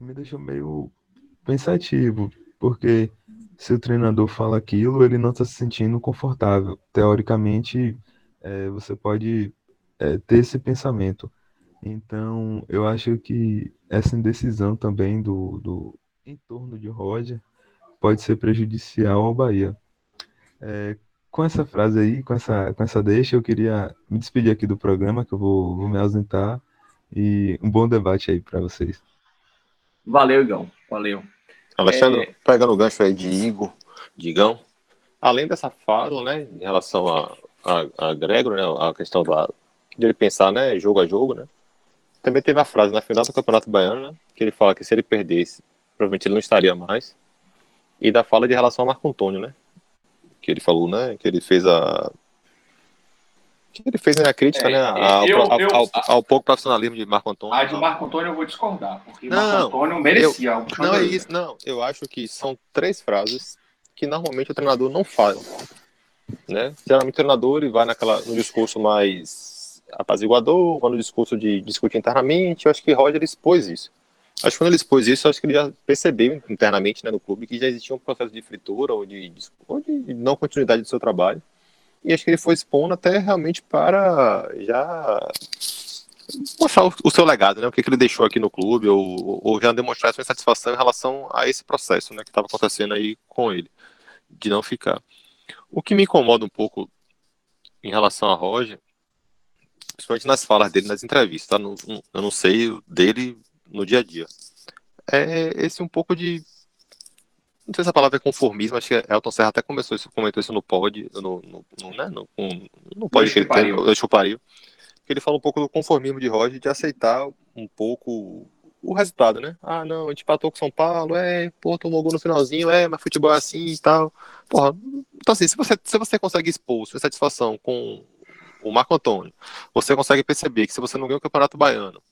me deixou meio pensativo, porque se o treinador fala aquilo, ele não está se sentindo confortável. Teoricamente, é, você pode é, ter esse pensamento. Então, eu acho que essa indecisão também do, do entorno de Roger pode ser prejudicial ao Bahia. É, com essa frase aí, com essa, com essa deixa, eu queria me despedir aqui do programa, que eu vou, vou me ausentar. E um bom debate aí para vocês. Valeu, Igão. Valeu. Alexandre, é... pegando o gancho aí de Igor, Digão, além dessa fala, né, em relação a, a, a Gregor, né, a questão de ele pensar, né, jogo a jogo, né, também teve a frase na final do Campeonato Baiano, né, que ele fala que se ele perdesse, provavelmente ele não estaria mais, e da fala de relação a Marco Antônio, né, que ele falou, né, que ele fez a que ele fez né, a crítica é, né, ao, eu, ao, eu, ao, ao, pouco profissionalismo de Marco Antônio. A de Marco Antônio eu vou discordar, porque não, Marco Antônio merecia. Eu, não é isso, não. Eu acho que são três frases que normalmente o treinador não fala. Né? Geralmente o treinador ele vai naquela, no discurso mais apaziguador, vai no discurso de discutir internamente. Eu acho que Roger expôs isso. Acho que quando ele expôs isso, acho que ele já percebeu internamente né, no clube que já existia um processo de fritura ou de, ou de não continuidade do seu trabalho e acho que ele foi expondo até realmente para já mostrar o, seu legado, né? O que, ele deixou aqui no clube, ou, ou já demonstrar sua insatisfação em relação a esse processo, né? Que estava acontecendo aí com ele, de não ficar. O que me incomoda um pouco em relação a Roger, principalmente nas falas dele nas entrevistas, tá? Eu não sei dele no dia a dia. É esse um pouco de não sei se a palavra é conformismo, acho que Elton Serra até começou isso, comentou isso no pod, no, no, no, né, no, no pod que ele tem, no Chupario, que ele fala um pouco do conformismo de Roger, de aceitar um pouco o resultado, né? Ah, não, a gente empatou com São Paulo, é, pô, tomou gol no finalzinho, é, mas futebol é assim e tal. Porra, então assim, se você, se você consegue expor sua satisfação com o Marco Antônio, você consegue perceber que se você não ganha o Campeonato Baiano,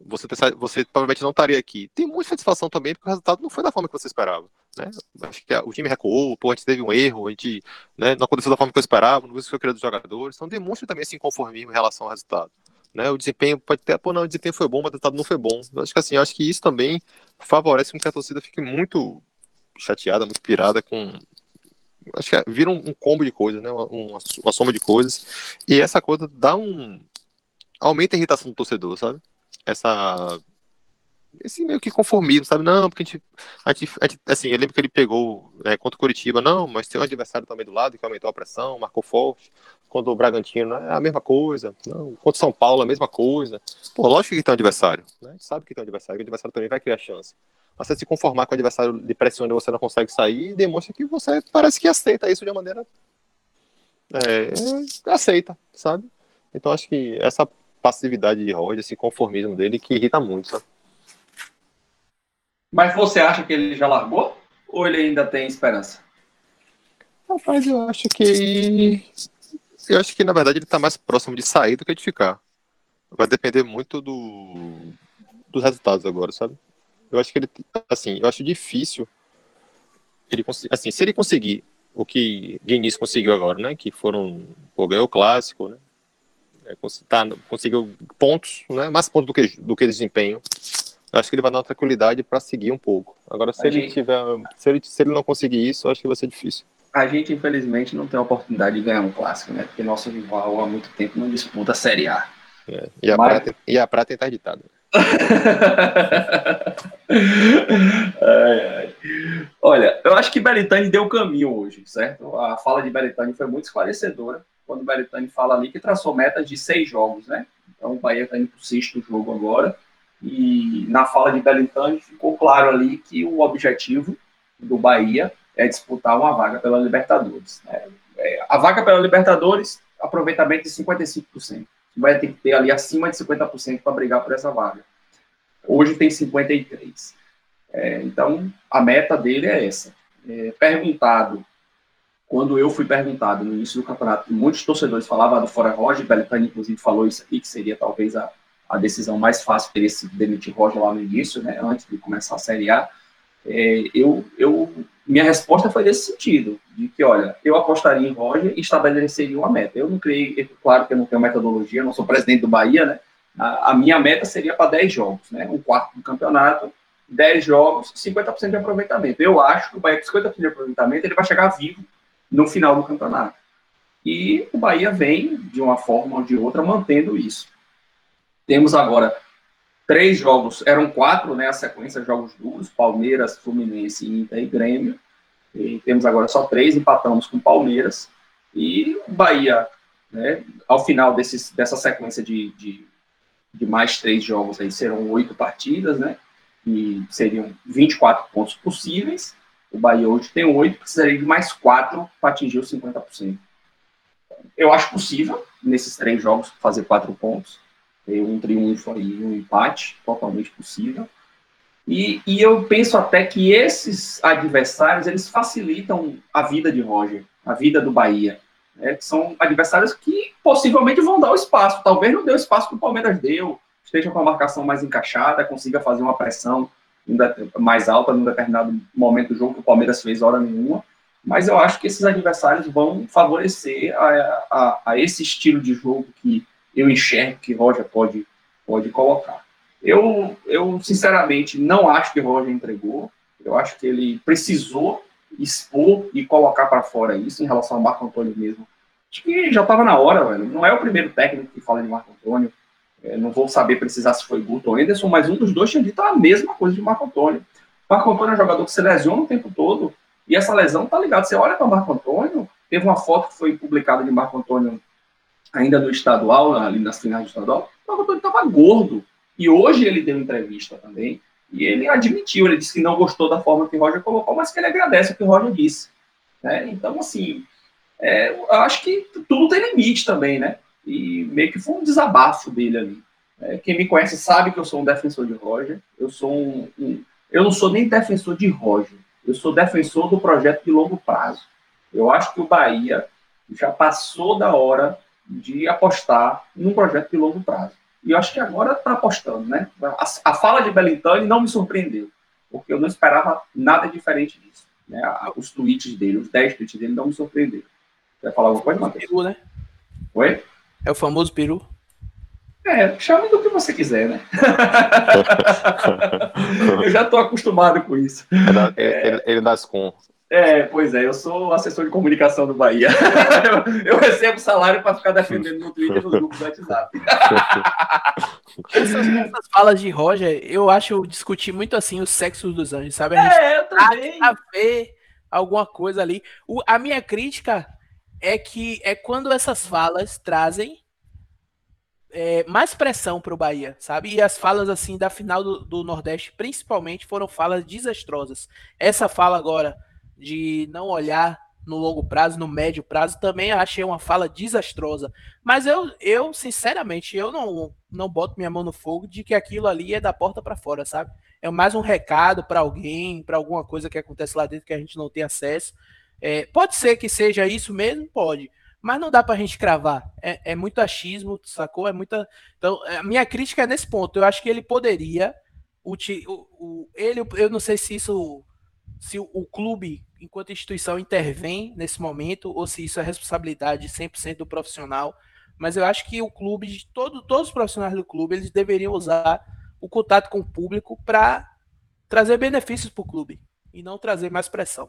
você, você provavelmente não estaria aqui. Tem muita satisfação também, porque o resultado não foi da forma que você esperava. Né? Acho que o time recuou, pô, a gente teve um erro, a gente né, não aconteceu da forma que eu esperava, não viu o que eu queria dos jogadores. Então demonstra também esse inconformismo em relação ao resultado. Né? O desempenho pode ter, pô, não, o desempenho foi bom, mas o resultado não foi bom. Eu acho que assim, acho que isso também favorece com que a torcida fique muito chateada, muito pirada com. Acho que é, vira um, um combo de coisas, né? Uma, uma, uma soma de coisas. E essa coisa dá um. aumenta a irritação do torcedor, sabe? Essa esse meio que conformismo, sabe? Não, porque a gente, a gente, a gente assim, eu lembro que ele pegou né, contra o Curitiba, não, mas tem um adversário também do lado que aumentou a pressão, marcou forte. Contra o Bragantino é a mesma coisa. Não, contra o São Paulo é a mesma coisa. Pô, lógico que tem um adversário, né? A gente sabe que tem um adversário, que o adversário também vai criar chance. Mas você se conformar com o adversário de pressão onde você não consegue sair, demonstra que você parece que aceita isso de uma maneira é, aceita, sabe? Então acho que essa passividade de Roger, esse conformismo dele que irrita muito, sabe? Mas você acha que ele já largou? Ou ele ainda tem esperança? Rapaz, eu acho que. Eu acho que na verdade ele tá mais próximo de sair do que de ficar. Vai depender muito do... dos resultados agora, sabe? Eu acho que ele. Assim, eu acho difícil. Ele assim, se ele conseguir o que Diniz conseguiu agora, né? Que foram. Pô, ganhou o clássico, né? É, tá, conseguiu pontos, né, mais pontos do que, do que desempenho. Acho que ele vai dar uma tranquilidade para seguir um pouco. Agora, se a ele gente... tiver, se ele, se ele não conseguir isso, acho que vai ser difícil. A gente, infelizmente, não tem a oportunidade de ganhar um clássico, né? Porque nosso rival há muito tempo não disputa a Série A. É, e, a Mas... prata, e a prata está editada. ai, ai. Olha, eu acho que Belitani deu caminho hoje, certo? A fala de Belitani foi muito esclarecedora quando o Belitani fala ali que traçou metas de seis jogos, né? Então o Bahia está indo para o sexto jogo agora. E na fala de Belitani ficou claro ali que o objetivo do Bahia é disputar uma vaga pela Libertadores. Né? É, a vaga pela Libertadores, aproveitamento de 55%. O Bahia tem que ter ali acima de 50% para brigar por essa vaga. Hoje tem 53%. É, então, a meta dele é essa. É, perguntado quando eu fui perguntado no início do campeonato, muitos torcedores falavam do Fora Roger, Beltrán inclusive falou isso aqui, que seria talvez a, a decisão mais fácil teria sido demitir Roger lá no início, né, antes de começar a Série A. É, eu, eu, minha resposta foi nesse sentido, de que, olha, eu apostaria em Roger e estabeleceria uma meta. Eu não criei, claro que eu não tenho metodologia, não sou presidente do Bahia, né, a, a minha meta seria para 10 jogos, né, um quarto do campeonato, 10 jogos, 50% de aproveitamento. Eu acho que o Bahia com 50% de aproveitamento, ele vai chegar vivo no final do campeonato. E o Bahia vem, de uma forma ou de outra, mantendo isso. Temos agora três jogos, eram quatro, né, a sequência jogos duros, Palmeiras, Fluminense, Inter e Grêmio. E temos agora só três, empatamos com Palmeiras. E o Bahia, né, ao final desses, dessa sequência de, de, de mais três jogos, aí serão oito partidas, né? que seriam 24 pontos possíveis. O Bahia hoje tem 8, precisaria de mais 4 para atingir os 50%. Eu acho possível, nesses três jogos, fazer 4 pontos. Ter um triunfo e um empate, totalmente possível. E, e, eu penso até que esses adversários, eles facilitam a vida de Roger, a vida do Bahia. Né? São adversários que possivelmente vão dar o espaço. Talvez não dê o espaço que o Palmeiras deu, esteja com a marcação mais encaixada, consiga fazer uma pressão mais alta num determinado momento do jogo que o Palmeiras fez hora nenhuma. Mas eu acho que esses adversários vão favorecer a, a, a esse estilo de jogo que eu enxergo que Roger pode, pode colocar. Eu, eu, sinceramente, não acho que Roger entregou. Eu acho que ele precisou expor e colocar para fora isso em relação ao Marco Antônio mesmo. Acho que já estava na hora, velho. Não é o primeiro técnico que fala de Marco Antônio. É, não vou saber precisar se foi Guto ou Anderson, mas um dos dois tinha dito a mesma coisa de Marco Antônio. Marco Antônio é um jogador que se lesiona o tempo todo, e essa lesão tá ligado. Você olha para Marco Antônio, teve uma foto que foi publicada de Marco Antônio ainda no estadual, ali nas finais do estadual. Marco Antônio estava gordo. E hoje ele deu entrevista também, e ele admitiu, ele disse que não gostou da forma que o Roger colocou, mas que ele agradece o que o Roger disse. Né? Então, assim, é, eu acho que tudo tem limite também, né? E meio que foi um desabafo dele ali. É, quem me conhece sabe que eu sou um defensor de Roger. Eu sou um, um, eu não sou nem defensor de Roger. Eu sou defensor do projeto de longo prazo. Eu acho que o Bahia já passou da hora de apostar num projeto de longo prazo. E eu acho que agora está apostando, né? A, a, fala de Belintani não me surpreendeu, porque eu não esperava nada diferente disso. Né? Os tweets dele, os 10 tweets dele não me surpreenderam. Quer falar alguma coisa, Matheus? Né? Oi? É o famoso peru. É, chame do que você quiser, né? eu já estou acostumado com isso. É da, é, ele, ele das com. É, pois é, eu sou assessor de comunicação do Bahia. eu, eu recebo salário para ficar defendendo no Twitter nos grupos do WhatsApp. essas, essas, falas de Roger, eu acho discutir muito assim o sexo dos anjos, sabe? A gente é, eu também. A ver alguma coisa ali. O, a minha crítica é que é quando essas falas trazem é, mais pressão para o Bahia, sabe? E as falas assim da final do, do, Nordeste, principalmente, foram falas desastrosas. Essa fala agora de não olhar no longo prazo, no médio prazo, também achei uma fala desastrosa. Mas eu, eu sinceramente, eu não, não boto minha mão no fogo de que aquilo ali é da porta para fora, sabe? É mais um recado para alguém, para alguma coisa que acontece lá dentro que a gente não tem acesso. É, pode ser que seja isso mesmo, pode mas não dá pra gente cravar. É, é muito achismo, sacou? É muita. Então, a minha crítica é nesse ponto. Eu acho que ele poderia. O, o, ele, eu não sei se isso. Se o, o clube, enquanto instituição, intervém nesse momento, ou se isso é responsabilidade 100% do profissional. Mas eu acho que o clube, todo, todos os profissionais do clube, eles deveriam usar o contato com o público para trazer benefícios para o clube e não trazer mais pressão.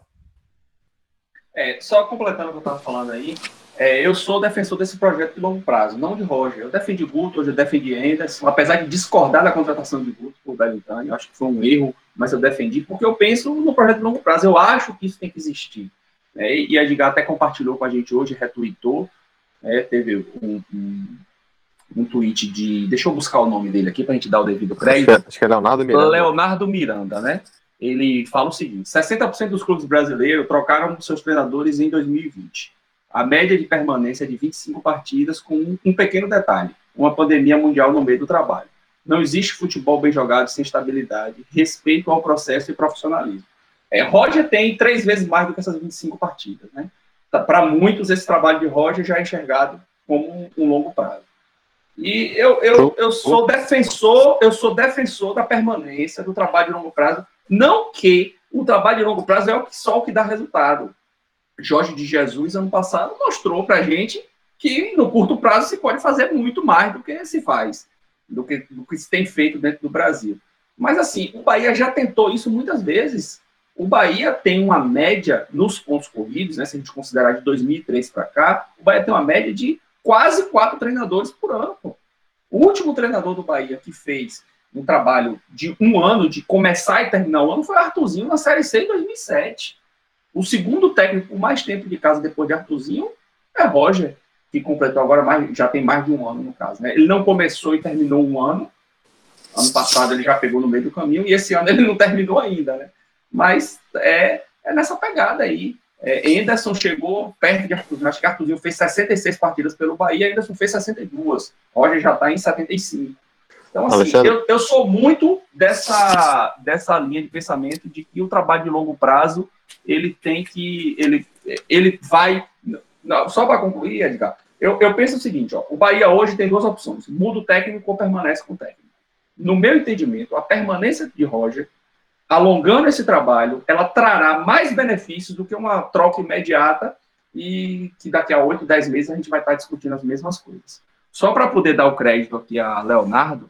É, só completando o que eu estava falando aí, é, eu sou defensor desse projeto de longo prazo, não de Roger. Eu defendi Guto, hoje eu defendi Anderson, apesar de discordar da contratação de Guto por Belintani, eu acho que foi um erro, mas eu defendi porque eu penso no projeto de longo prazo. Eu acho que isso tem que existir. É, e a Edgar até compartilhou com a gente hoje, retweetou, é, teve um, um, um, tweet de. Deixa eu buscar o nome dele aqui para a gente dar o devido crédito. Acho que é Leonardo Miranda. Leonardo Miranda, né? Ele fala o seguinte: 60% dos clubes brasileiros trocaram seus treinadores em 2020 a média de permanência é de 25 partidas, com um pequeno detalhe: uma pandemia mundial no meio do trabalho. Não existe futebol bem jogado sem estabilidade, respeito ao processo e profissionalismo. É, Roger tem três vezes mais do que essas 25 partidas. Né? Tá, Para muitos, esse trabalho de Roger já é enxergado como um, um longo prazo. E eu, eu, eu sou defensor, eu sou defensor da permanência do trabalho de longo prazo. Não que o trabalho de longo prazo é só o que dá resultado. Jorge de Jesus, ano passado, mostrou para a gente que no curto prazo se pode fazer muito mais do que se faz, do que, do que se tem feito dentro do Brasil. Mas assim, o Bahia já tentou isso muitas vezes. O Bahia tem uma média nos pontos corridos, né, se a gente considerar de 2003 para cá, o Bahia tem uma média de quase quatro treinadores por ano. O último treinador do Bahia que fez um trabalho de um ano, de começar e terminar o ano, foi Arthurzinho na Série C em 2007. O segundo técnico com mais tempo de casa depois de Arthurzinho é Roger, que completou agora mais, já tem mais de um ano no caso. Né? Ele não começou e terminou um ano, Ano passado ele já pegou no meio do caminho e esse ano ele não terminou ainda, né? Mas é, é nessa pegada aí. É, Anderson chegou perto de Arthurzinho. Acho que Arthurzinho fez 66 partidas pelo Bahia, Anderson fez 62. Roger já está em 75. Então, assim, eu, eu, sou muito dessa, dessa linha de pensamento de que o trabalho de longo prazo ele tem que. Ele, ele vai. Não, só para concluir, Edgar, eu, eu penso o seguinte: ó, o Bahia hoje tem duas opções: muda o técnico ou permanece com o técnico. No meu entendimento, a permanência de Roger, alongando esse trabalho, ela trará mais benefícios do que uma troca imediata e que daqui a 8, 10 meses a gente vai estar discutindo as mesmas coisas. Só para poder dar o crédito aqui a Leonardo,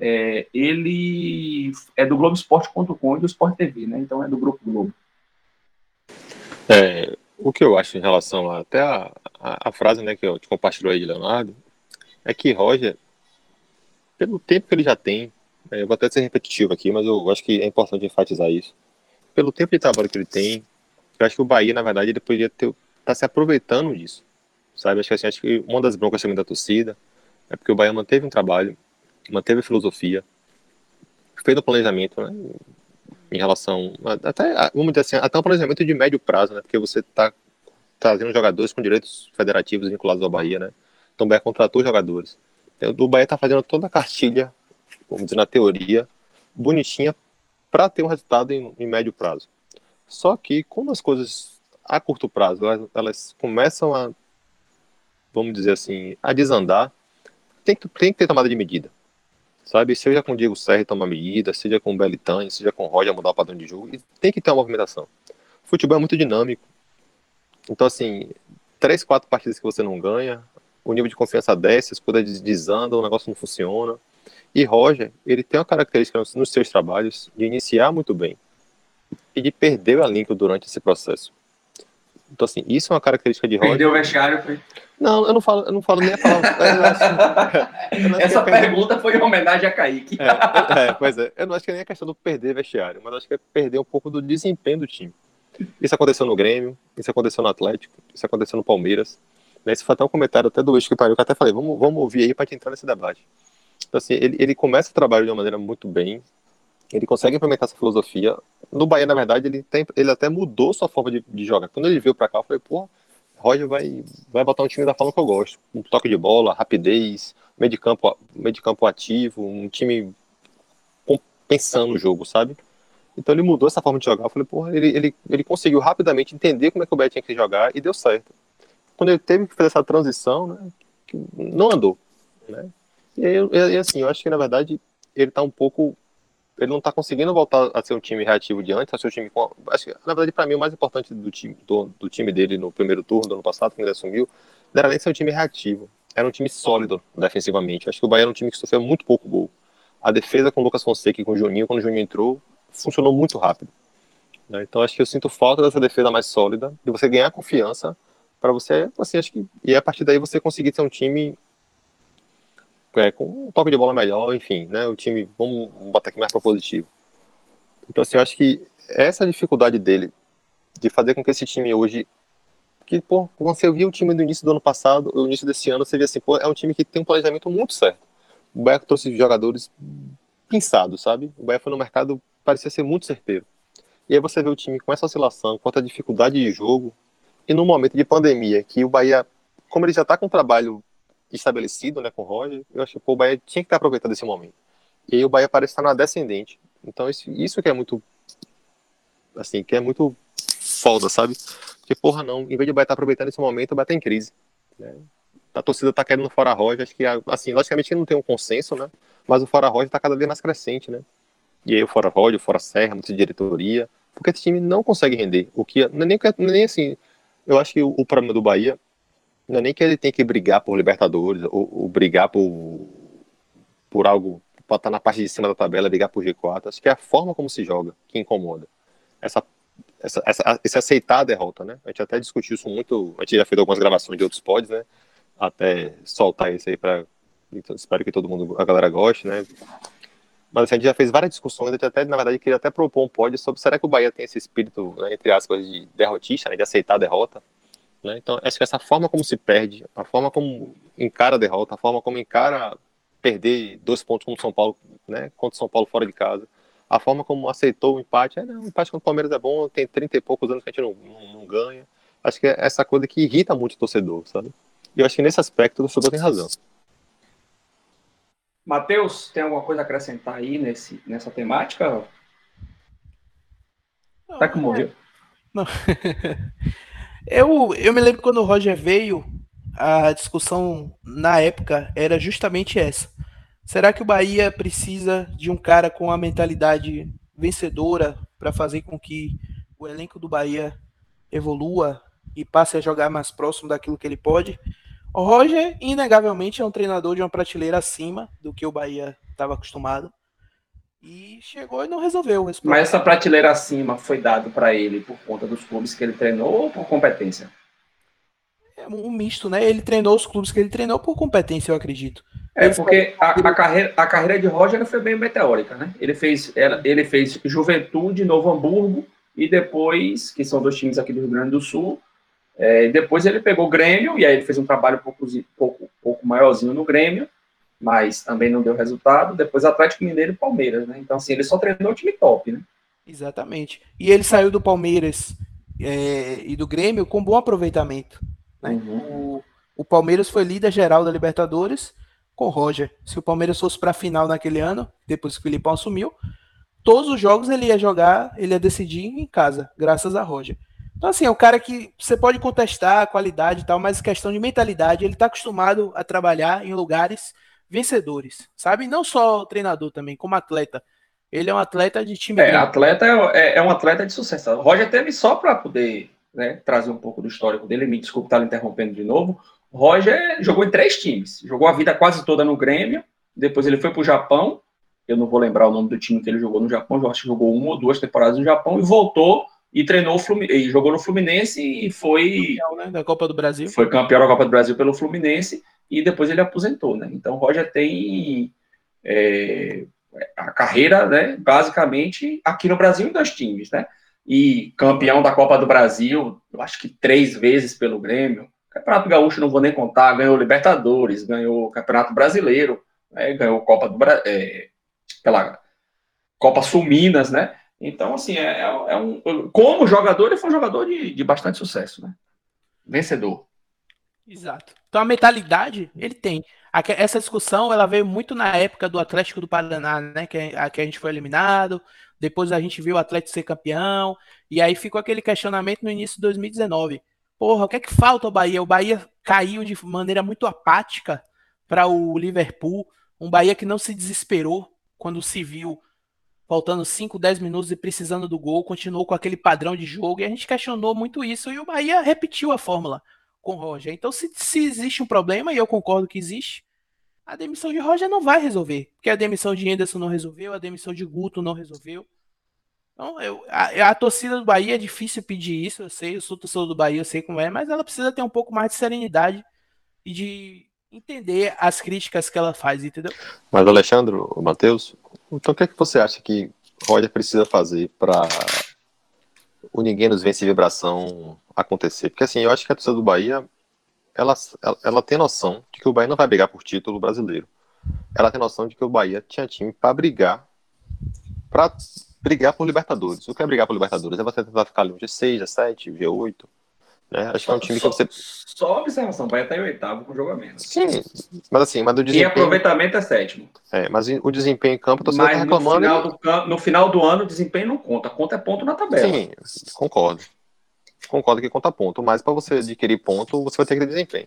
é, ele é do Globoesporte.com e do Sport TV, né? Então é do Grupo Globo. É, o que eu acho em relação até a, a, a, frase né, que eu te compartilhou aí Leonardo, é que Roger, pelo tempo que ele já tem, é, eu vou até ser repetitivo aqui, mas eu acho que é importante enfatizar isso. Pelo tempo de trabalho que ele tem, eu acho que o Bahia, na verdade, ele poderia estar tá se aproveitando disso. Sabe? Acho que, assim, acho que uma das broncas também da torcida é porque o Bahia manteve um trabalho, manteve a filosofia, fez o planejamento, né? Em relação. Até, vamos dizer assim, até um planejamento de médio prazo, né? Porque você está trazendo jogadores com direitos federativos vinculados ao Bahia, né? Então o Bahia contratou jogadores. Então, o Bahia está fazendo toda a cartilha, vamos dizer, na teoria, bonitinha, para ter um resultado em, em, médio prazo. Só que, como as coisas a curto prazo elas, elas começam a, vamos dizer assim, a desandar, tem que, tem que ter tomada de medida sabe? Seja com o Diego Serra tomar medida, seja com o Belitani, seja com o Roger mudar o padrão de jogo, e tem que ter uma movimentação. O futebol é muito dinâmico. Então, assim, três, quatro partidas que você não ganha, o nível de confiança desce, as coisas desandam, o negócio não funciona. E Roger, ele tem uma característica nos seus trabalhos de iniciar muito bem e de perder a link durante esse processo. Então, assim, isso é uma característica de Roger. Perdeu o vestiário, foi? Não, eu não falo, eu não falo nem a palavra. Essa pergunta foi em homenagem a Kaique. É, é, pois é. Eu não acho que é nem a questão do perder vestiário, mas acho que é perder um pouco do desempenho do time. Isso aconteceu no Grêmio, isso aconteceu no Atlético, isso aconteceu no Palmeiras. Né, esse foi até um comentário até do Eixo que pariu, que eu até falei, vamos, vamos ouvir aí para te entrar nesse debate. Então, assim, ele, ele começa o trabalho de uma maneira muito bem, ele consegue implementar essa filosofia. No Bahia, na verdade, ele, tem, ele até mudou sua forma de, de jogar. Quando ele veio para cá, eu falei, pô, Roger vai, vai botar um time da forma que eu gosto. Um toque de bola, rapidez, meio de campo, meio de campo ativo, um time pensando no jogo, sabe? Então ele mudou essa forma de jogar. Eu falei, porra, ele, ele, ele conseguiu rapidamente entender como é que o Bahia tinha que jogar e deu certo. Quando ele teve que fazer essa transição, né, não andou, né? E, aí, assim, eu acho que na verdade ele tá um pouco ele não está conseguindo voltar a ser um time reativo de antes, a ser um time com, acho que, na verdade, para mim, o mais importante do time, do, do, time dele no primeiro turno do ano passado, quando ele assumiu, não era nem ser um time reativo, era um time sólido defensivamente. Acho que o Bahia era um time que sofreu muito pouco gol. A defesa com o Lucas Fonseca e com o Juninho, quando o Juninho entrou, funcionou muito rápido. Né? Então, acho que eu sinto falta dessa defesa mais sólida, de você ganhar confiança, para você, assim, acho que, e a partir daí você conseguir ser um time é, com um toque de bola melhor, enfim, né? O time, vamos botar aqui mais propositivo. Então, assim, eu acho que essa dificuldade dele de fazer com que esse time hoje. Que, pô, você viu o time do início do ano passado, o início desse ano, você vê assim, pô, é um time que tem um planejamento muito certo. O Bahia trouxe jogadores pensados, sabe? O Bahia foi no mercado, parecia ser muito certeiro. E aí você vê o time com essa oscilação, com essa dificuldade de jogo, e num momento de pandemia, que o Bahia, como ele já está com um trabalho estabelecido né, com o Roger, eu acho que o Bahia tinha que estar aproveitando esse momento. E aí o Bahia parece estar na descendente. Então isso, isso que é muito assim, que é muito foda, sabe? Porque, porra, não, em vez de o Bahia estar aproveitando esse momento, o Bahia tá em crise. Né? A torcida tá querendo fora Roger, acho que, assim, logicamente não tem um consenso, né? Mas o fora Roger tá cada vez mais crescente, né? E aí o fora Roger, o fora Serra, muita diretoria, porque esse time não consegue render. O que, não é nem, é nem assim, eu acho que o, o problema do Bahia não é nem que ele tem que brigar por Libertadores, ou, ou brigar por, por algo, para estar na parte de cima da tabela, brigar por G4. Acho que é a forma como se joga que incomoda. Essa, essa, essa, esse aceitar a derrota, né? A gente até discutiu isso muito, a gente já fez algumas gravações de outros pods, né? Até soltar isso aí para então, espero que todo mundo, a galera goste, né? Mas assim, a gente já fez várias discussões, a gente até, na verdade, queria até propor um pod sobre será que o Bahia tem esse espírito, né, entre aspas, de derrotista, né, de aceitar a derrota? Né? Então, acho que essa forma como se perde, a forma como encara a derrota, a forma como encara perder dois pontos contra o São Paulo, né? Contra o São Paulo fora de casa. A forma como aceitou o empate, é, não, o empate contra o Palmeiras é bom, tem 30 e poucos anos que a gente não, não, não ganha. Acho que é essa coisa que irrita muito o torcedor, sabe? E eu acho que nesse aspecto o torcedor tem razão. Matheus, tem alguma coisa a acrescentar aí nesse, nessa temática? Não, tá que morreu? Não. eu, eu me lembro quando o Roger veio, a discussão na época era justamente essa. Será que o Bahia precisa de um cara com a mentalidade vencedora para fazer com que o elenco do Bahia evolua e passe a jogar mais próximo daquilo que ele pode? O Roger, inegavelmente, é um treinador de uma prateleira acima do que o Bahia estava acostumado. E chegou e não resolveu. Mas essa prateleira acima foi dado para ele por conta dos clubes que ele treinou ou por competência? É um misto, né? Ele treinou os clubes que ele treinou por competência, eu acredito. É, porque a, a, carreira, a carreira de Roger foi bem meteórica, né? Ele fez, ele fez Juventude, Novo Hamburgo e depois, que são dois times aqui do Rio Grande do Sul, é, depois ele pegou o Grêmio, e aí ele fez um trabalho um pouco, pouco, pouco maiorzinho no Grêmio, mas também não deu resultado. Depois Atlético Mineiro e Palmeiras, né? Então, assim, ele só treinou o time top, né? Exatamente. E ele saiu do Palmeiras é, e do Grêmio com bom aproveitamento. Né? Uhum. O, o, Palmeiras foi líder geral da Libertadores com o Roger. Se o Palmeiras fosse para a final naquele ano, depois que o Filipão assumiu, todos os jogos ele ia jogar, ele ia decidir em casa, graças a Roger. Então, assim, é um cara que você pode contestar a qualidade e tal, mas questão de mentalidade, ele está acostumado a trabalhar em lugares vencedores, sabe? Não só treinador também, como atleta. Ele é um atleta de time. É, atleta é, é, é, um atleta de sucesso. O Roger teve só para poder né, trazer um pouco do histórico dele. Me desculpe estar interrompendo de novo. O Roger jogou em três times. Jogou a vida quase toda no Grêmio. Depois ele foi para o Japão. Eu não vou lembrar o nome do time que ele jogou no Japão. Eu acho que jogou uma ou duas temporadas no Japão e voltou e treinou o Fluminense, e jogou no Fluminense e foi campeão, né, da Copa do Brasil. Foi campeão da Copa do Brasil pelo Fluminense e depois ele aposentou, né? Então o Roger tem é, a carreira, né, basicamente aqui no Brasil em dois times, né? E campeão da Copa do Brasil, eu acho que três vezes pelo Grêmio. Campeonato Gaúcho não vou nem contar, ganhou Libertadores, ganhou Campeonato Brasileiro, né, ganhou Copa do é, pela Copa Sul Minas, né? Então, assim, é, é um. Como jogador, ele foi um jogador de, de bastante sucesso, né? Vencedor. Exato. Então a mentalidade ele tem. Essa discussão ela veio muito na época do Atlético do Paraná, né? Que a, que a gente foi eliminado. Depois a gente viu o Atlético ser campeão. E aí ficou aquele questionamento no início de 2019. Porra, o que é que falta ao Bahia? O Bahia caiu de maneira muito apática para o Liverpool. Um Bahia que não se desesperou quando se viu faltando 5, 10 minutos e precisando do gol, continuou com aquele padrão de jogo e a gente questionou muito isso e o Bahia repetiu a fórmula com Roger. Então, se, se existe um problema, e eu concordo que existe, a demissão de Roger não vai resolver. Porque a demissão de Anderson não resolveu, a demissão de Guto não resolveu. Então, eu, a, a, torcida do Bahia é difícil pedir isso, eu sei, eu sou torcedor do Bahia, eu sei como é, mas ela precisa ter um pouco mais de serenidade e de entender as críticas que ela faz, entendeu? Mas, Alexandre, Matheus, então o que é que você acha que Roger precisa fazer para o Ninguém nos Vence Vibração acontecer? Porque assim, eu acho que a torcida do Bahia, ela, ela, ela tem noção de que o Bahia não vai brigar por título brasileiro. Ela tem noção de que o Bahia tinha time para brigar, para brigar por Libertadores. O que é brigar por Libertadores? É você tentar ficar ali um G6, G7, G8, né? Acho que é um time só, que você. Só observação, vai até em oitavo com jogo a menos. Sim, mas assim, mas o desempenho. E aproveitamento é sétimo. É, mas o desempenho em campo, você tá reclamando. No final, do, no final do ano, o desempenho não conta. Conta é ponto na tabela. Sim, concordo. Concordo que conta ponto, mas para você adquirir ponto, você vai ter que ter desempenho.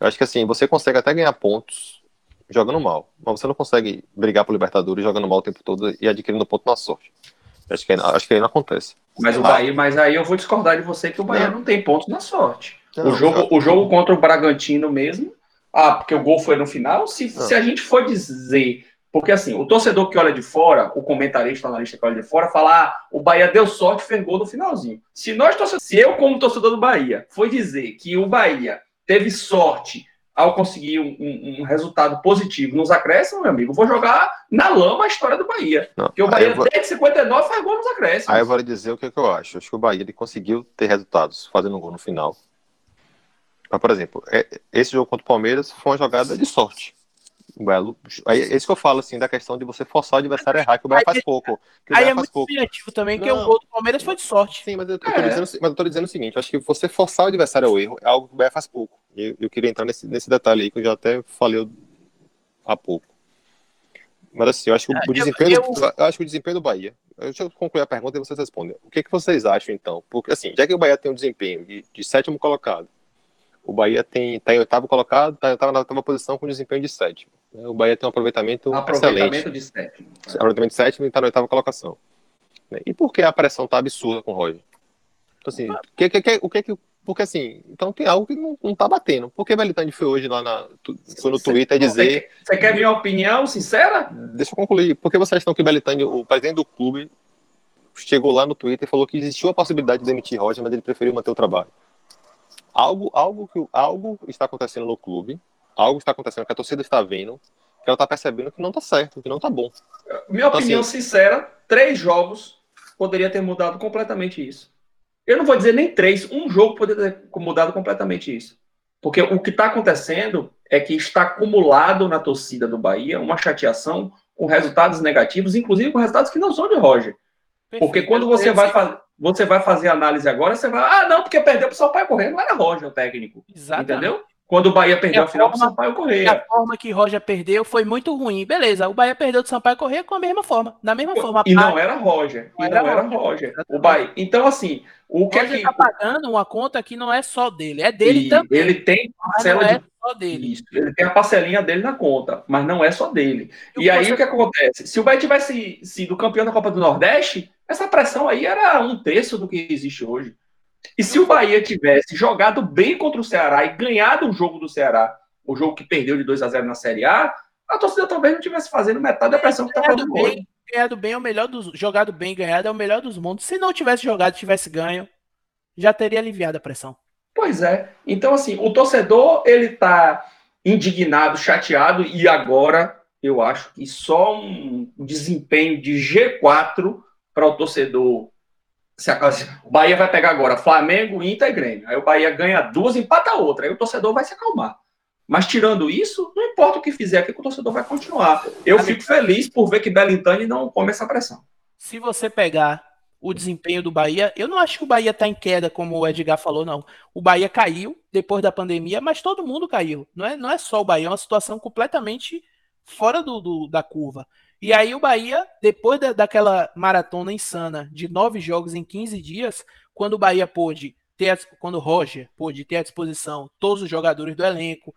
Eu acho que assim, você consegue até ganhar pontos jogando mal, mas você não consegue brigar por Libertadores jogando mal o tempo todo e adquirindo ponto na sorte. Acho que, acho que aí não acontece. Mas, o Bahia, mas aí eu vou discordar de você que o Bahia não, não tem pontos na sorte. Não, o, jogo, o jogo contra o Bragantino mesmo. Ah, porque o gol foi no final. Se, se a gente for dizer. Porque assim, o torcedor que olha de fora, o comentarista, o analista que olha de fora, fala: ah, o Bahia deu sorte e fez gol no finalzinho. Se nós, se eu, como torcedor do Bahia, for dizer que o Bahia teve sorte ao conseguir um, um, um, resultado positivo nos acréscimos, meu amigo, vou jogar na lama a história do Bahia. Não, porque o Bahia, vou... desde 59, faz gol nos acréscimos. Aí eu vou lhe dizer o que, que eu acho. Acho que o Bahia ele conseguiu ter resultados fazendo um gol no final. Mas, por exemplo, é, esse jogo contra o Palmeiras foi uma jogada de sorte. Belo. É, é isso que eu falo, assim, da questão de você forçar o adversário a errar, que o Bahia faz pouco. Que aí é muito criativo também, que o gol do Palmeiras foi de sorte. Sim, mas eu, é. eu dizendo, mas eu tô dizendo o seguinte: acho que você forçar o adversário ao erro é algo que o Bahia faz pouco. E eu, eu, queria entrar nesse, nesse detalhe aí que eu já até falei há pouco. Mas assim, eu acho que o, é, desempenho, eu... eu acho que o desempenho do Bahia. Deixa eu concluir a pergunta e vocês respondem. O que, que vocês acham, então? Porque assim, já que o Bahia tem um desempenho de, de sétimo colocado, o Bahia tem, tá em oitavo colocado, tá, tá na oitava posição com desempenho de sétimo. O Bahia tem um aproveitamento, aproveitamento excelente. de sétimo. Aproveitamento de sétimo e está na oitava colocação. Né? E por que a pressão está absurda com o Roger? Então, assim, ah. que, que, que, o que que porque assim, então tem algo que não, não tá batendo. Por que Belitani foi hoje lá na, foi no Twitter dizer. Você quer minha opinião sincera? Deixa eu concluir. Por que vocês acham que o Belitani, o presidente do clube, chegou lá no Twitter e falou que existiu a possibilidade de demitir Roger, mas ele preferiu manter o trabalho? algo, algo, que, algo está acontecendo no clube, algo está acontecendo que a torcida está vendo, que ela está percebendo que não está certo, que não está bom. Minha então, opinião assim, sincera, três jogos poderia ter mudado completamente isso. Eu não vou dizer nem três, um jogo poderia ter mudado completamente isso. Porque o que está acontecendo é que está acumulado na torcida do Bahia uma chateação com resultados negativos, inclusive com resultados que não são de Roger. Porque quando você vai fazer você vai fazer análise agora, você vai, ah, não, porque perdeu para o Sampaio Correia, não era Roger o técnico. Exatamente. Entendeu? Quando o Bahia perdeu a, a final o Sampaio Correia. A forma que Roger perdeu foi muito ruim. Beleza, o Bahia perdeu do Sampaio Correia com a mesma forma, na mesma forma. E não era Roger. Não e era não era Roger. Roger. O Bahia. Então, assim, o que Roger é que. está pagando uma conta que não é só dele, é dele e também. Ele tem parcela é de... só dele. Isso, ele tem a parcelinha dele na conta, mas não é só dele. E, e aí o que acontece? Se o Bahia tivesse sido campeão da Copa do Nordeste, essa pressão aí era um terço do que existe hoje. E se o Bahia tivesse jogado bem contra o Ceará e ganhado o jogo do Ceará, o jogo que perdeu de 2 a 0 na Série A, a torcida talvez não tivesse fazendo metade da pressão que está fazendo bem, hoje. Ganhado bem é o melhor dos. Jogado bem, ganhado é o melhor dos mundos. Se não tivesse jogado, tivesse ganho, já teria aliviado a pressão. Pois é. Então, assim, o torcedor, ele tá indignado, chateado, e agora eu acho que só um desempenho de G4 para o torcedor. O Bahia vai pegar agora Flamengo, Inter e Grêmio. Aí o Bahia ganha duas, empata outra. Aí o torcedor vai se acalmar. Mas tirando isso, não importa o que fizer aqui, que o torcedor vai continuar. Eu fico feliz por ver que Belintani não come essa pressão. Se você pegar o desempenho do Bahia, eu não acho que o Bahia está em queda, como o Edgar falou, não. O Bahia caiu depois da pandemia, mas todo mundo caiu. Não é, não é só o Bahia, é uma situação completamente fora do, do da curva. E aí o Bahia, depois da, daquela maratona insana de nove jogos em 15 dias, quando o Bahia pôde ter, quando o Roger pôde ter à disposição todos os jogadores do elenco,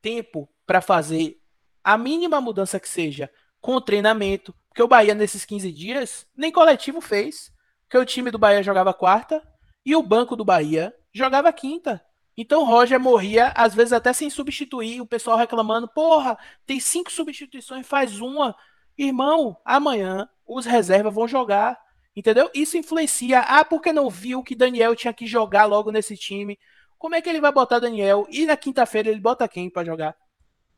tempo para fazer a mínima mudança que seja com o treinamento, porque o Bahia nesses 15 dias nem coletivo fez, porque o time do Bahia jogava quarta e o banco do Bahia jogava quinta. Então o Roger morria, às vezes até sem substituir, o pessoal reclamando, porra, tem cinco substituições, faz uma. Irmão, amanhã os reservas vão jogar. Entendeu? Isso influencia. Ah, porque não viu que Daniel tinha que jogar logo nesse time? Como é que ele vai botar Daniel? E na quinta-feira ele bota quem para jogar?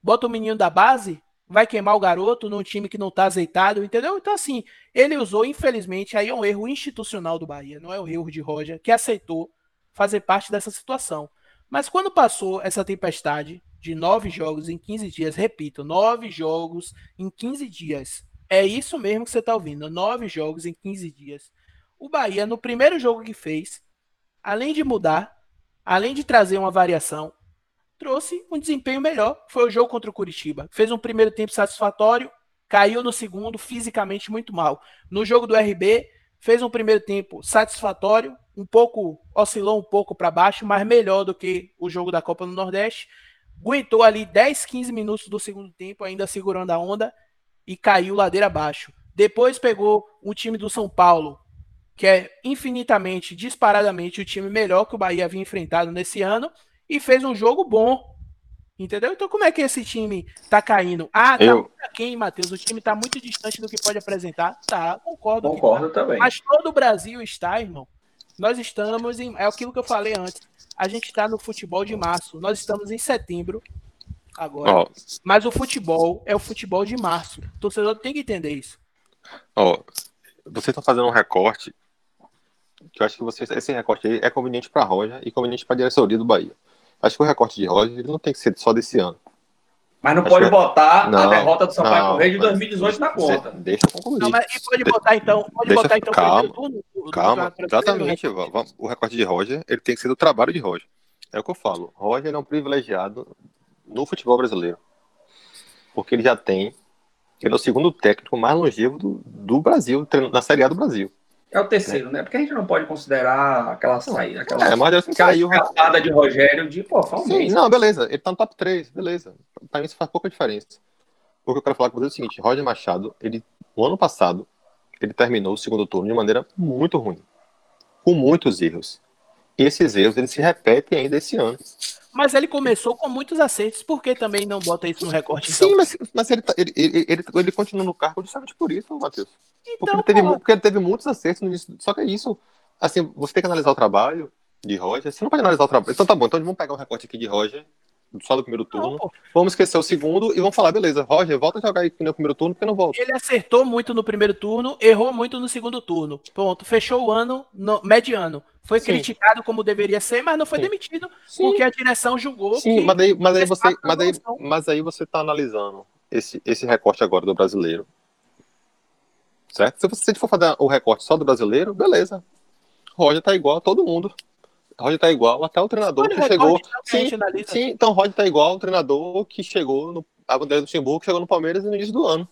Bota o menino da base? Vai queimar o garoto num time que não tá azeitado, entendeu? Então, assim, ele usou, infelizmente, aí é um erro institucional do Bahia, não é o erro de Roger, que aceitou fazer parte dessa situação. Mas quando passou essa tempestade, de nove jogos em 15 dias. Repito, nove jogos em 15 dias. É isso mesmo que você está ouvindo. Nove jogos em 15 dias. O Bahia, no primeiro jogo que fez, além de mudar, além de trazer uma variação, trouxe um desempenho melhor. Foi o jogo contra o Curitiba. Fez um primeiro tempo satisfatório, caiu no segundo, fisicamente muito mal. No jogo do RB, fez um primeiro tempo satisfatório, um pouco oscilou um pouco para baixo, mas melhor do que o jogo da Copa do Nordeste aguentou ali 10, 15 minutos do segundo tempo, ainda segurando a onda, e caiu ladeira abaixo. Depois pegou o time do São Paulo, que é infinitamente, disparadamente, o time melhor que o Bahia havia enfrentado nesse ano, e fez um jogo bom. Entendeu? Então, como é que esse time tá caindo? Ah, tá Eu... muito quem, Matheus? O time tá muito distante do que pode apresentar. Tá, concordo. Concordo tá. também. Mas todo o Brasil está, irmão. Nós estamos em. É aquilo que eu falei antes a gente está no futebol de março. Nós estamos em setembro agora. Mas o futebol é o futebol de março. O torcedor tem que entender isso. Ó, vocês estão fazendo um recorte que eu acho que vocês, esse recorte aí é conveniente para a Roja e conveniente para a diretoria do Bahia. Acho que o recorte de Roja não tem que ser só desse ano. Mas não Acho pode que- botar a Não, derrota do Sampaio não, Correia de mas- 2018 na conta. Cê- Deixa eu concluir. Não, mas e pode De- botar então, pode deixa- botar então o calma, turno do- do Calma, Brasileiro, exatamente. O recorte de Roger, ele tem que ser do trabalho de Roger. É o que eu falo. Roger é um privilegiado no futebol brasileiro. Porque ele já tem. Ele é o segundo técnico mais longevo do, do Brasil, na Série A do Brasil. É o terceiro, né? Porque a gente não pode considerar aquela saída, aquela, É, mas assim aquela saiu. escapada de Rogério de, pô, fala um Sim, mês. não, beleza. Ele tá no top 3, beleza. Pra mim isso faz pouca diferença. O que eu quero falar com você é o seguinte: Roger Machado, ele, no ano passado, ele terminou o segundo turno de maneira muito ruim. Com muitos erros. E esses erros, eles se repetem ainda esse ano. Mas ele começou com muitos acertos, por que também não bota isso no recorte? Então, Sim, mas, mas ele, tá- ele, ele, ele, ele continua no cargo justamente por isso, Matheus. Porque, então ele teve, porque teve muitos acertos no início. Só que é isso. Assim, você tem que analisar o trabalho de Roger. Você não pode analisar o trabalho. Então tá bom, então vamos pegar um recorte aqui de Roger, só do primeiro turno. não. Vamos esquecer o segundo e vamos falar, beleza, Roger, volta a jogar no primeiro turno, porque não volta. Ele acertou muito no primeiro turno, errou muito no segundo turno. Pronto, fechou o ano no- mediano. Foi Sim. criticado como deveria ser, mas não foi Sim. demitido Sim, porque a direção julgou sim que mas, daí, mas, aí você, mas, aí, mas aí você tá analisando esse, esse recorte agora do brasileiro. Certo? Se você for fazer o recorte só do brasileiro, beleza. Roger tá igual a todo mundo. Roger tá igual até o treinador o que chegou. então, Sim, sim, então Roger tá igual ao treinador que chegou no a bandeira do Luxemburgo, que chegou no Palmeiras no início do ano.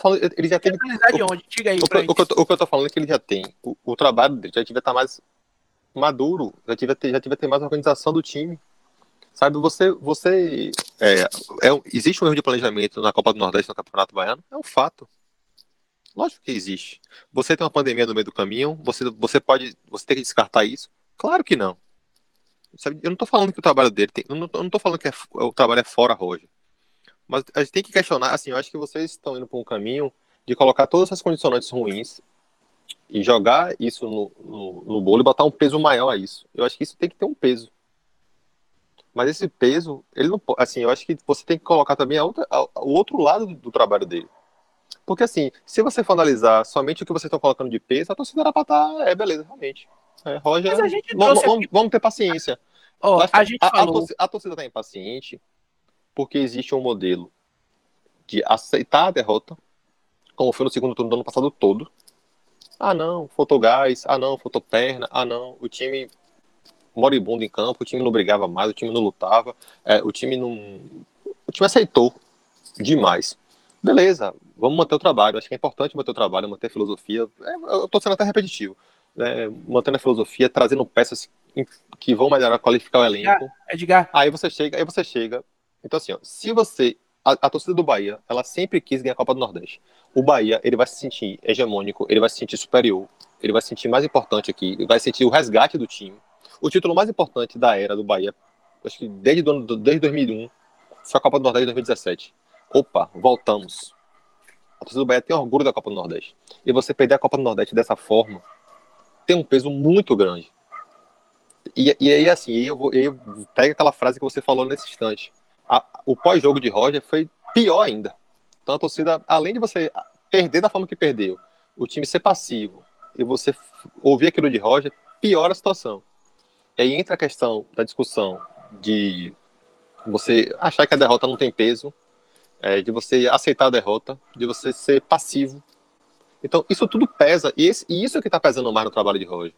Falando, Ele já onde? Diga aí o, que- o que eu tô, o que eu tô falando é que ele já tem. O, o trabalho dele já devia estar mais maduro, já devia ter, já devia ter mais organização do time. Sabe, você. você é, é existe um erro de planejamento na Copa do Nordeste no Campeonato Baiano? É um fato. Lógico que existe. Você tem uma pandemia no meio do caminho, você, você pode. Você tem que descartar isso? Claro que não. Eu não tô falando que o trabalho dele tem. Eu não, tô falando que é o trabalho é fora Roger. Mas a gente tem que questionar, assim, eu acho que vocês estão indo para um caminho de colocar todas as condicionantes ruins e jogar isso no, no, no bolo e botar um peso maior a isso. Eu acho que isso tem que ter um peso. Mas esse peso, ele não. Assim, eu acho que você tem que colocar também a outra, a- o outro lado do, do trabalho dele. Porque, assim, se você for analisar somente o que vocês estão colocando de peso, a torcida era pra estar. É, beleza, realmente. É, Roger, Mas a gente vamos, vamos- vamos ter paciência. Mas a gente a, falou. torcida, a torcida tá impaciente porque existe um modelo de aceitar a derrota, como foi no segundo turno do ano passado todo. Ah, não, faltou gás. Ah, não, faltou perna. Ah, não, o time moribundo em campo, o time não brigava mais, o time não lutava, é, o time não. O time aceitou demais. Beleza, vamos manter o trabalho. Acho que é importante manter o trabalho, manter a filosofia. É, eu tô sendo até repetitivo. né? Mantendo a filosofia, trazendo peças que vão melhorar, qualificar o elenco. Edgar, Aí você chega, aí você chega. Então, assim, ó, se você. A, a torcida do Bahia, ela sempre quis ganhar a Copa do Nordeste. O Bahia, ele vai se sentir hegemônico, ele vai se sentir superior, ele vai se sentir mais importante aqui, ele vai sentir o resgate do time. O título mais importante da era do Bahia, acho que desde, do, desde 2001, foi a Copa do Nordeste de 2017. Opa, voltamos. A torcida do Bahia tem orgulho da Copa do Nordeste. E você perder a Copa do Nordeste dessa forma tem um peso muito grande. E, e aí, assim, eu, eu pego aquela frase que você falou nesse instante. A- o pós-jogo de Roger foi pior ainda. Então a torcida, além de você perder da forma que perdeu, o time ser passivo e você ouvir aquilo de Roger, piora a situação. E aí entra a questão da discussão de você achar que a derrota não tem peso, é, de você aceitar a derrota, de você ser passivo. Então isso tudo pesa, e, esse- e isso é que está pesando mais no trabalho de Roger.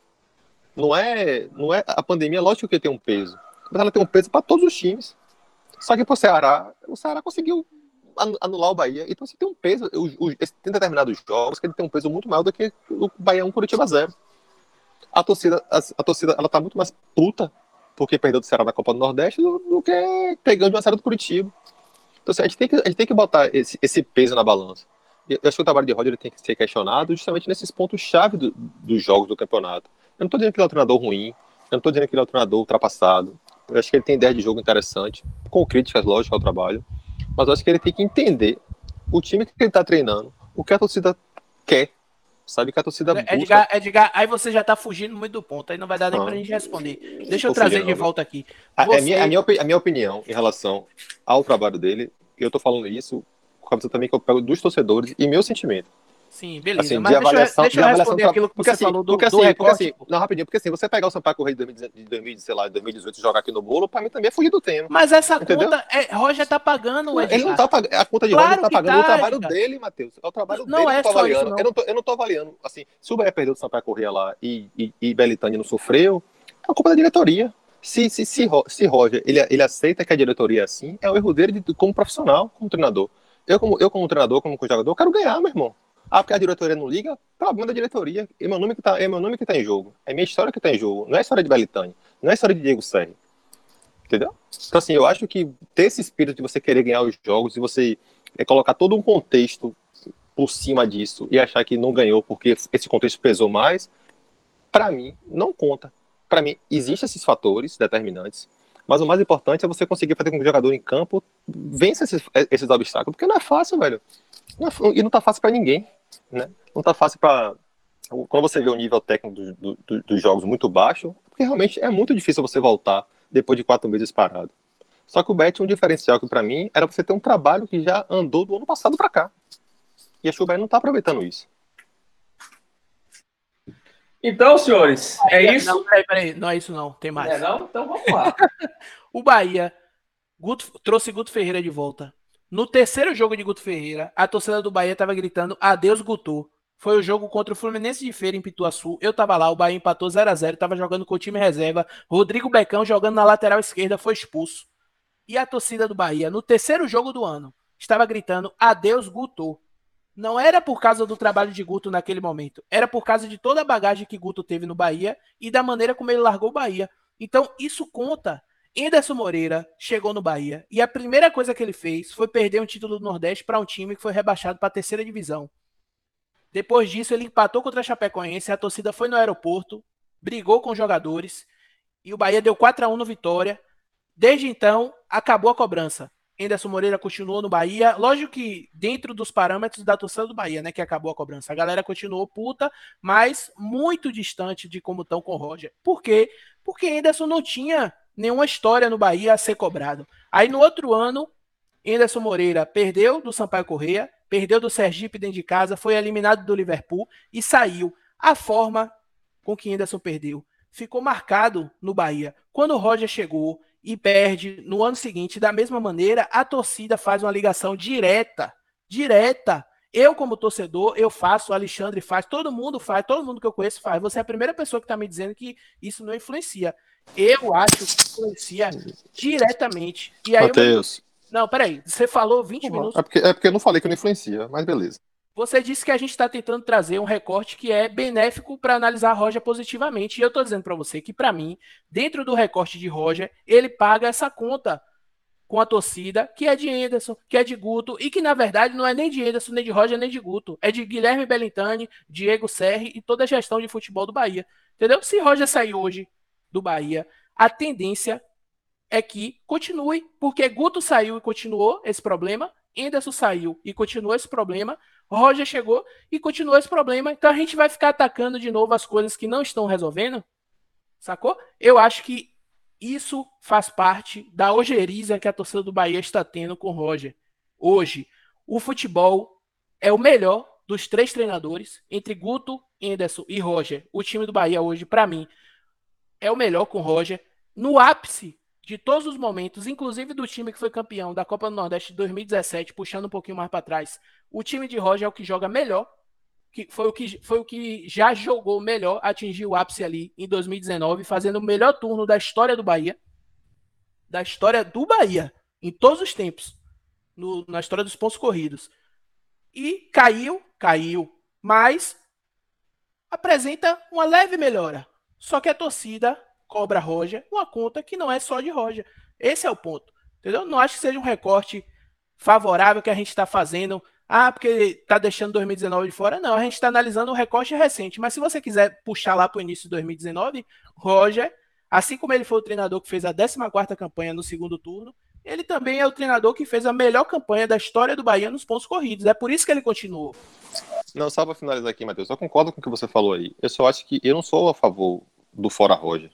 Não é, não é a pandemia, lógico que tem um peso, mas ela tem um peso para todos os times. Só que pro Ceará, o Ceará conseguiu anu- anular o Bahia. Então você tem um peso. o- o- Tem determinados jogos que ele tem um peso muito maior do que o Bahia 1 Curitiba 0. A torcida, a, a torcida ela tá muito mais puta porque perdeu do Ceará na Copa do Nordeste do, do que pegando uma série do Curitiba. Então assim, a, gente tem que, a gente tem que botar esse, esse peso na balança. Eu acho que o trabalho de Roger tem que ser questionado justamente nesses pontos-chave do- dos jogos do campeonato. Eu não estou dizendo que ele é um treinador ruim, eu não estou dizendo que ele é um treinador ultrapassado. Eu acho que ele tem ideia de jogo interessante, com críticas, lógico, ao trabalho. Mas eu acho que ele tem que entender o time que ele está treinando, o que a torcida quer, sabe? Que a torcida busca. Edgar, Edgar, aí você já tá fugindo muito do ponto, aí não vai dar nem Não. pra gente responder. Deixa eu trazer fugindo, de volta aqui. A, a Você- minha, a, minha, a minha opinião em relação ao trabalho dele, eu tô falando isso com a também que eu pego dos torcedores e meu sentimento. Sim, beleza. Assim, mas de deixa, eu- avaliação, deixa de eu avaliação responder aquilo que porque você assim, falou do, porque do assim, porque recorte. assim, não, rapidinho, porque assim, você pegar o Sampaio Correia de 2019, de 2000, sei lá, 2018 e jogar aqui no bolo, pra mim também é fugir do tema. Mas essa Entendeu? conta, é, Roger tá pagando, Ele não Edgar. tá pagando, a conta de Claro Roger tá pagando tá, o trabalho Edgar. dele, Matheus. É o trabalho Não dele é que eu tô só isso, avaliando. não. eu, não tô, eu não tô avaliando, assim, se o Bahia perdeu do Sampaio Correia lá e, e, e Belitani não sofreu, é culpa da diretoria. Se, se, se, se Roger ele, ele aceita que a diretoria é assim, é o erro dele de- como profissional, como treinador. Eu como, eu, como treinador, como jogador, eu quero ganhar, meu irmão. Ah, porque a diretoria não liga? Problema da diretoria. É meu nome que tá, é meu nome que tá em jogo. É minha história que tá em jogo. Não é história de Belitani. Não é história de Diego Serri. Entendeu? Então, assim, eu acho que ter esse espírito de você querer ganhar os jogos e você é, colocar todo um contexto por cima disso e achar que não ganhou porque esse contexto pesou mais, para mim, não conta. Para mim, existem esses fatores determinantes, mas o mais importante é você conseguir fazer com que o jogador em campo vença esses, esses obstáculos, porque não é fácil, velho. Não é- e não tá fácil para ninguém, né? Não tá fácil para quando você vê o nível técnico do- do- do- dos jogos muito baixo, porque realmente é muito difícil você voltar depois de quatro meses parado. Só que o Bet, um diferencial que para mim era você ter um trabalho que já andou do ano passado para cá. E acho que o Bahia não tá aproveitando isso. Então, senhores, é isso? Não, peraí, peraí, não é isso não, tem mais. É, não? Então vamos lá. O Bahia Guto- trouxe Guto Ferreira de volta. No terceiro jogo de Guto Ferreira, a torcida do Bahia tava gritando adeus Guto. Foi o jogo contra o Fluminense de Feira em Pituaçu. Eu tava lá, o Bahia empatou 0 a 0 tava jogando com o time reserva. Rodrigo Becão jogando na lateral esquerda foi expulso. E a torcida do Bahia, no terceiro jogo do ano, estava gritando adeus Guto. Não era por causa do trabalho de Guto naquele momento, era por causa de toda a bagagem que Guto teve no Bahia e da maneira como ele largou o Bahia. Então, isso conta. Anderson Moreira chegou no Bahia e a primeira coisa que ele fez foi perder um título do Nordeste para um time que foi rebaixado para a terceira divisão. Depois disso, ele empatou contra a Chapecoense, a torcida foi no aeroporto, brigou com os jogadores e o Bahia deu 4 a 1 no Vitória. Desde então, acabou a cobrança. Anderson Moreira continuou no Bahia, lógico que dentro dos parâmetros da torcida do Bahia, né, que acabou a cobrança. A galera continuou puta, mas muito distante de como estão com o Roger. Por quê? Porque Anderson não tinha nenhuma história no Bahia a ser cobrado. Aí no outro ano, Anderson Moreira perdeu do Sampaio Correia, perdeu do Sergipe dentro de casa, foi eliminado do Liverpool e saiu. A forma com que Anderson perdeu ficou marcado no Bahia. Quando o Roger chegou e perde no ano seguinte, da mesma maneira, a torcida faz uma ligação direta, direta. Eu, como torcedor, eu faço, o Alexandre faz, todo mundo faz, todo mundo que eu conheço faz. Você é a primeira pessoa que está me dizendo que isso não influencia. Eu acho que influencia diretamente. E aí, eu- Matheus, não, peraí, você falou 20 minutos. é porque, é porque eu não falei que não influencia, mas beleza. Você disse que a gente está tentando trazer um recorte que é benéfico para analisar a Roger positivamente. E eu estou dizendo para você que, para mim, dentro do recorte de Roger, ele paga essa conta com a torcida, que é de Anderson, que é de Guto, e que, na verdade, não é nem de Anderson, nem de Roger, nem de Guto. É de Guilherme Bellintani, Diego Serri e toda a gestão de futebol do Bahia. Entendeu? Se Roger sair hoje do Bahia, a tendência é que continue, porque Guto saiu e continuou esse problema, Anderson saiu e continuou esse problema, Roger chegou e continuou esse problema. Então a gente vai ficar atacando de novo as coisas que não estão resolvendo, sacou? Eu acho que isso faz parte da ojeriza que a torcida do Bahia está tendo com o Roger. Hoje, o futebol é o melhor dos três treinadores, entre Guto, Anderson e Roger. O time do Bahia hoje, para mim, é o melhor com o Roger. No ápice de todos os momentos, inclusive do time que foi campeão da Copa do Nordeste de 2017, puxando um pouquinho mais para trás, o time de Roger é o que joga melhor, que foi o que foi o que já jogou melhor, atingiu o ápice ali em 2019, fazendo o melhor turno da história do Bahia, da história do Bahia, em todos os tempos, no- na história dos pontos corridos. E caiu, caiu, mas apresenta uma leve melhora. Só que a torcida cobra Roger uma conta que não é só de Roger. Esse é o ponto. Entendeu? Não acho que seja um recorte favorável que a gente está fazendo. Ah, porque está deixando 2019 de fora. Não, a gente está analisando um recorte recente. Mas se você quiser puxar lá para o início de 2019, Roger, assim como ele foi o treinador que fez a 14 campanha no segundo turno, ele também é o treinador que fez a melhor campanha da história do Bahia nos pontos corridos. É por isso que ele continuou. Não, só pra finalizar aqui, Matheus, eu concordo com o que você falou aí. Eu só acho que eu não sou a favor do fora Roger.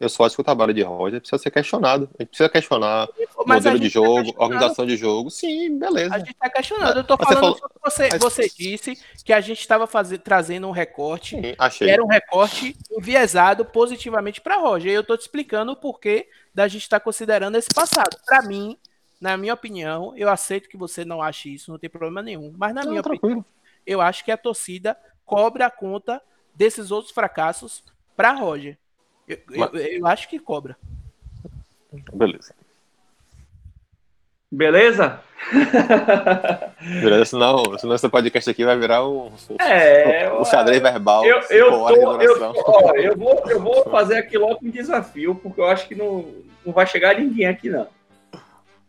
eu só acho que o trabalho de Roger precisa ser questionado. A gente precisa questionar a modelo de tá jogo, questionando. organização de jogo. Sim, beleza. A gente tá questionando. Eu tô Mas você falando falou- que você, você disse que a gente estava trazendo um recorte Sim, que achei. era um recorte enviesado positivamente para Roger. E eu tô te explicando o porquê da gente estar considerando esse passado. Para mim, na minha opinião, eu aceito que você não ache isso, não tem problema nenhum. Mas na Não, minha opinião, tranquilo. eu acho que a torcida cobra a conta desses outros fracassos para Roger. Eu, eu- eu acho que cobra. Beleza. Beleza? Beleza, senão, senão esse podcast aqui vai virar um, É, um xadrez verbal. Eu, eu, tô, eu, ó, eu, vou, eu vou fazer aqui logo um desafio, porque eu acho que não, não vai chegar ninguém aqui, não.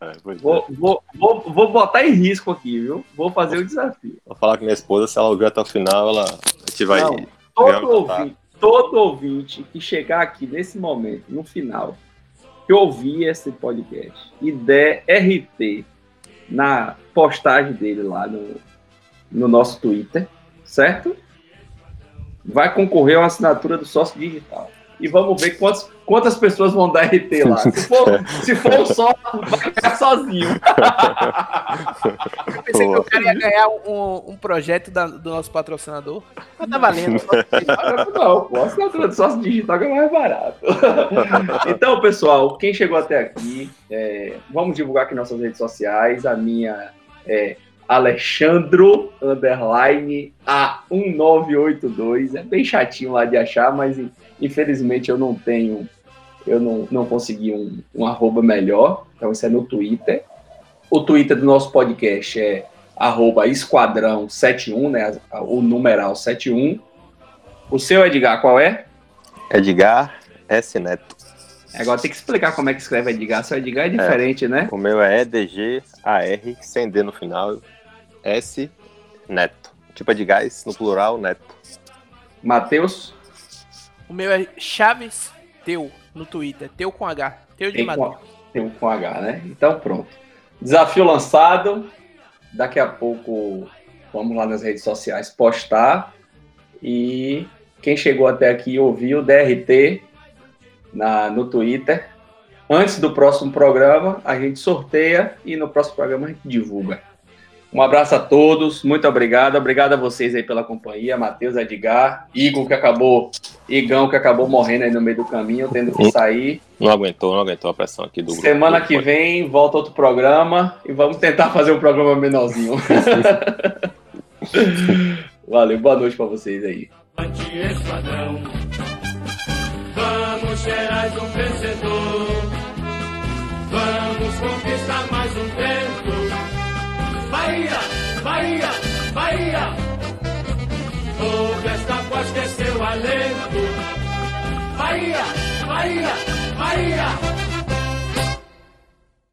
É, pois é. Vou, vou, vou, vou botar em risco aqui, viu? Vou fazer o desafio. Vou falar com minha esposa, se ela ouvir até o final, ela, a gente vai. Não, Todo ouvinte, todo ouvinte que chegar aqui nesse momento, no final, que ouvir esse podcast e der RT na postagem dele lá no, no nosso Twitter, certo? Vai concorrer a uma assinatura do sócio digital. E vamos ver quantas, quantas pessoas vão dar RT lá. Se for, se for um só, vai ficar sozinho. Eu pensei que o cara ia ganhar um, um projeto da- do nosso patrocinador. Mas tá valendo. Não, pô, a assinatura do sócio digital que é mais barato. então, pessoal, quem chegou até aqui, é, vamos divulgar aqui nossas redes sociais. A minha é Alexandro underline A1982. É bem chatinho lá de achar, mas infelizmente eu não tenho, eu não, não consegui um, um arroba melhor. Então isso é no Twitter. O Twitter do nosso podcast é arroba esquadrão 71, né? O numeral 71. O seu, Edgar, qual é? Edgar S. Neto. Agora tem que explicar como é que escreve Edgar. Seu Edgar é diferente, né? O meu é EDG-AR, sem D no final. S. Neto. Tipo de gás, no plural, Neto. Matheus, O meu é Chaves Teu no Twitter. Teu com H. Teu de tem Madeira. com, H, né? Então pronto. Desafio lançado. Daqui a pouco vamos lá nas redes sociais postar. E quem chegou até aqui e ouviu, DRT na, no Twitter. Antes do próximo programa, a gente sorteia e no próximo programa a gente divulga. Um abraço a todos, muito obrigado. Obrigado a vocês aí pela companhia, Matheus, Edgar, Igor que acabou, Igão que acabou morrendo aí no meio do caminho, tendo que sair. Não aguentou, não aguentou a pressão aqui do grupo. Semana que vem volta outro programa e vamos tentar fazer um programa menorzinho. Valeu, boa noite pra vocês aí. Vamos, Gerais, um vencedor. Vamos conquistar mais um tempo. Bahia, Bahia, Bahia. Ouve esta é seu alento. Bahia, Bahia, Bahia.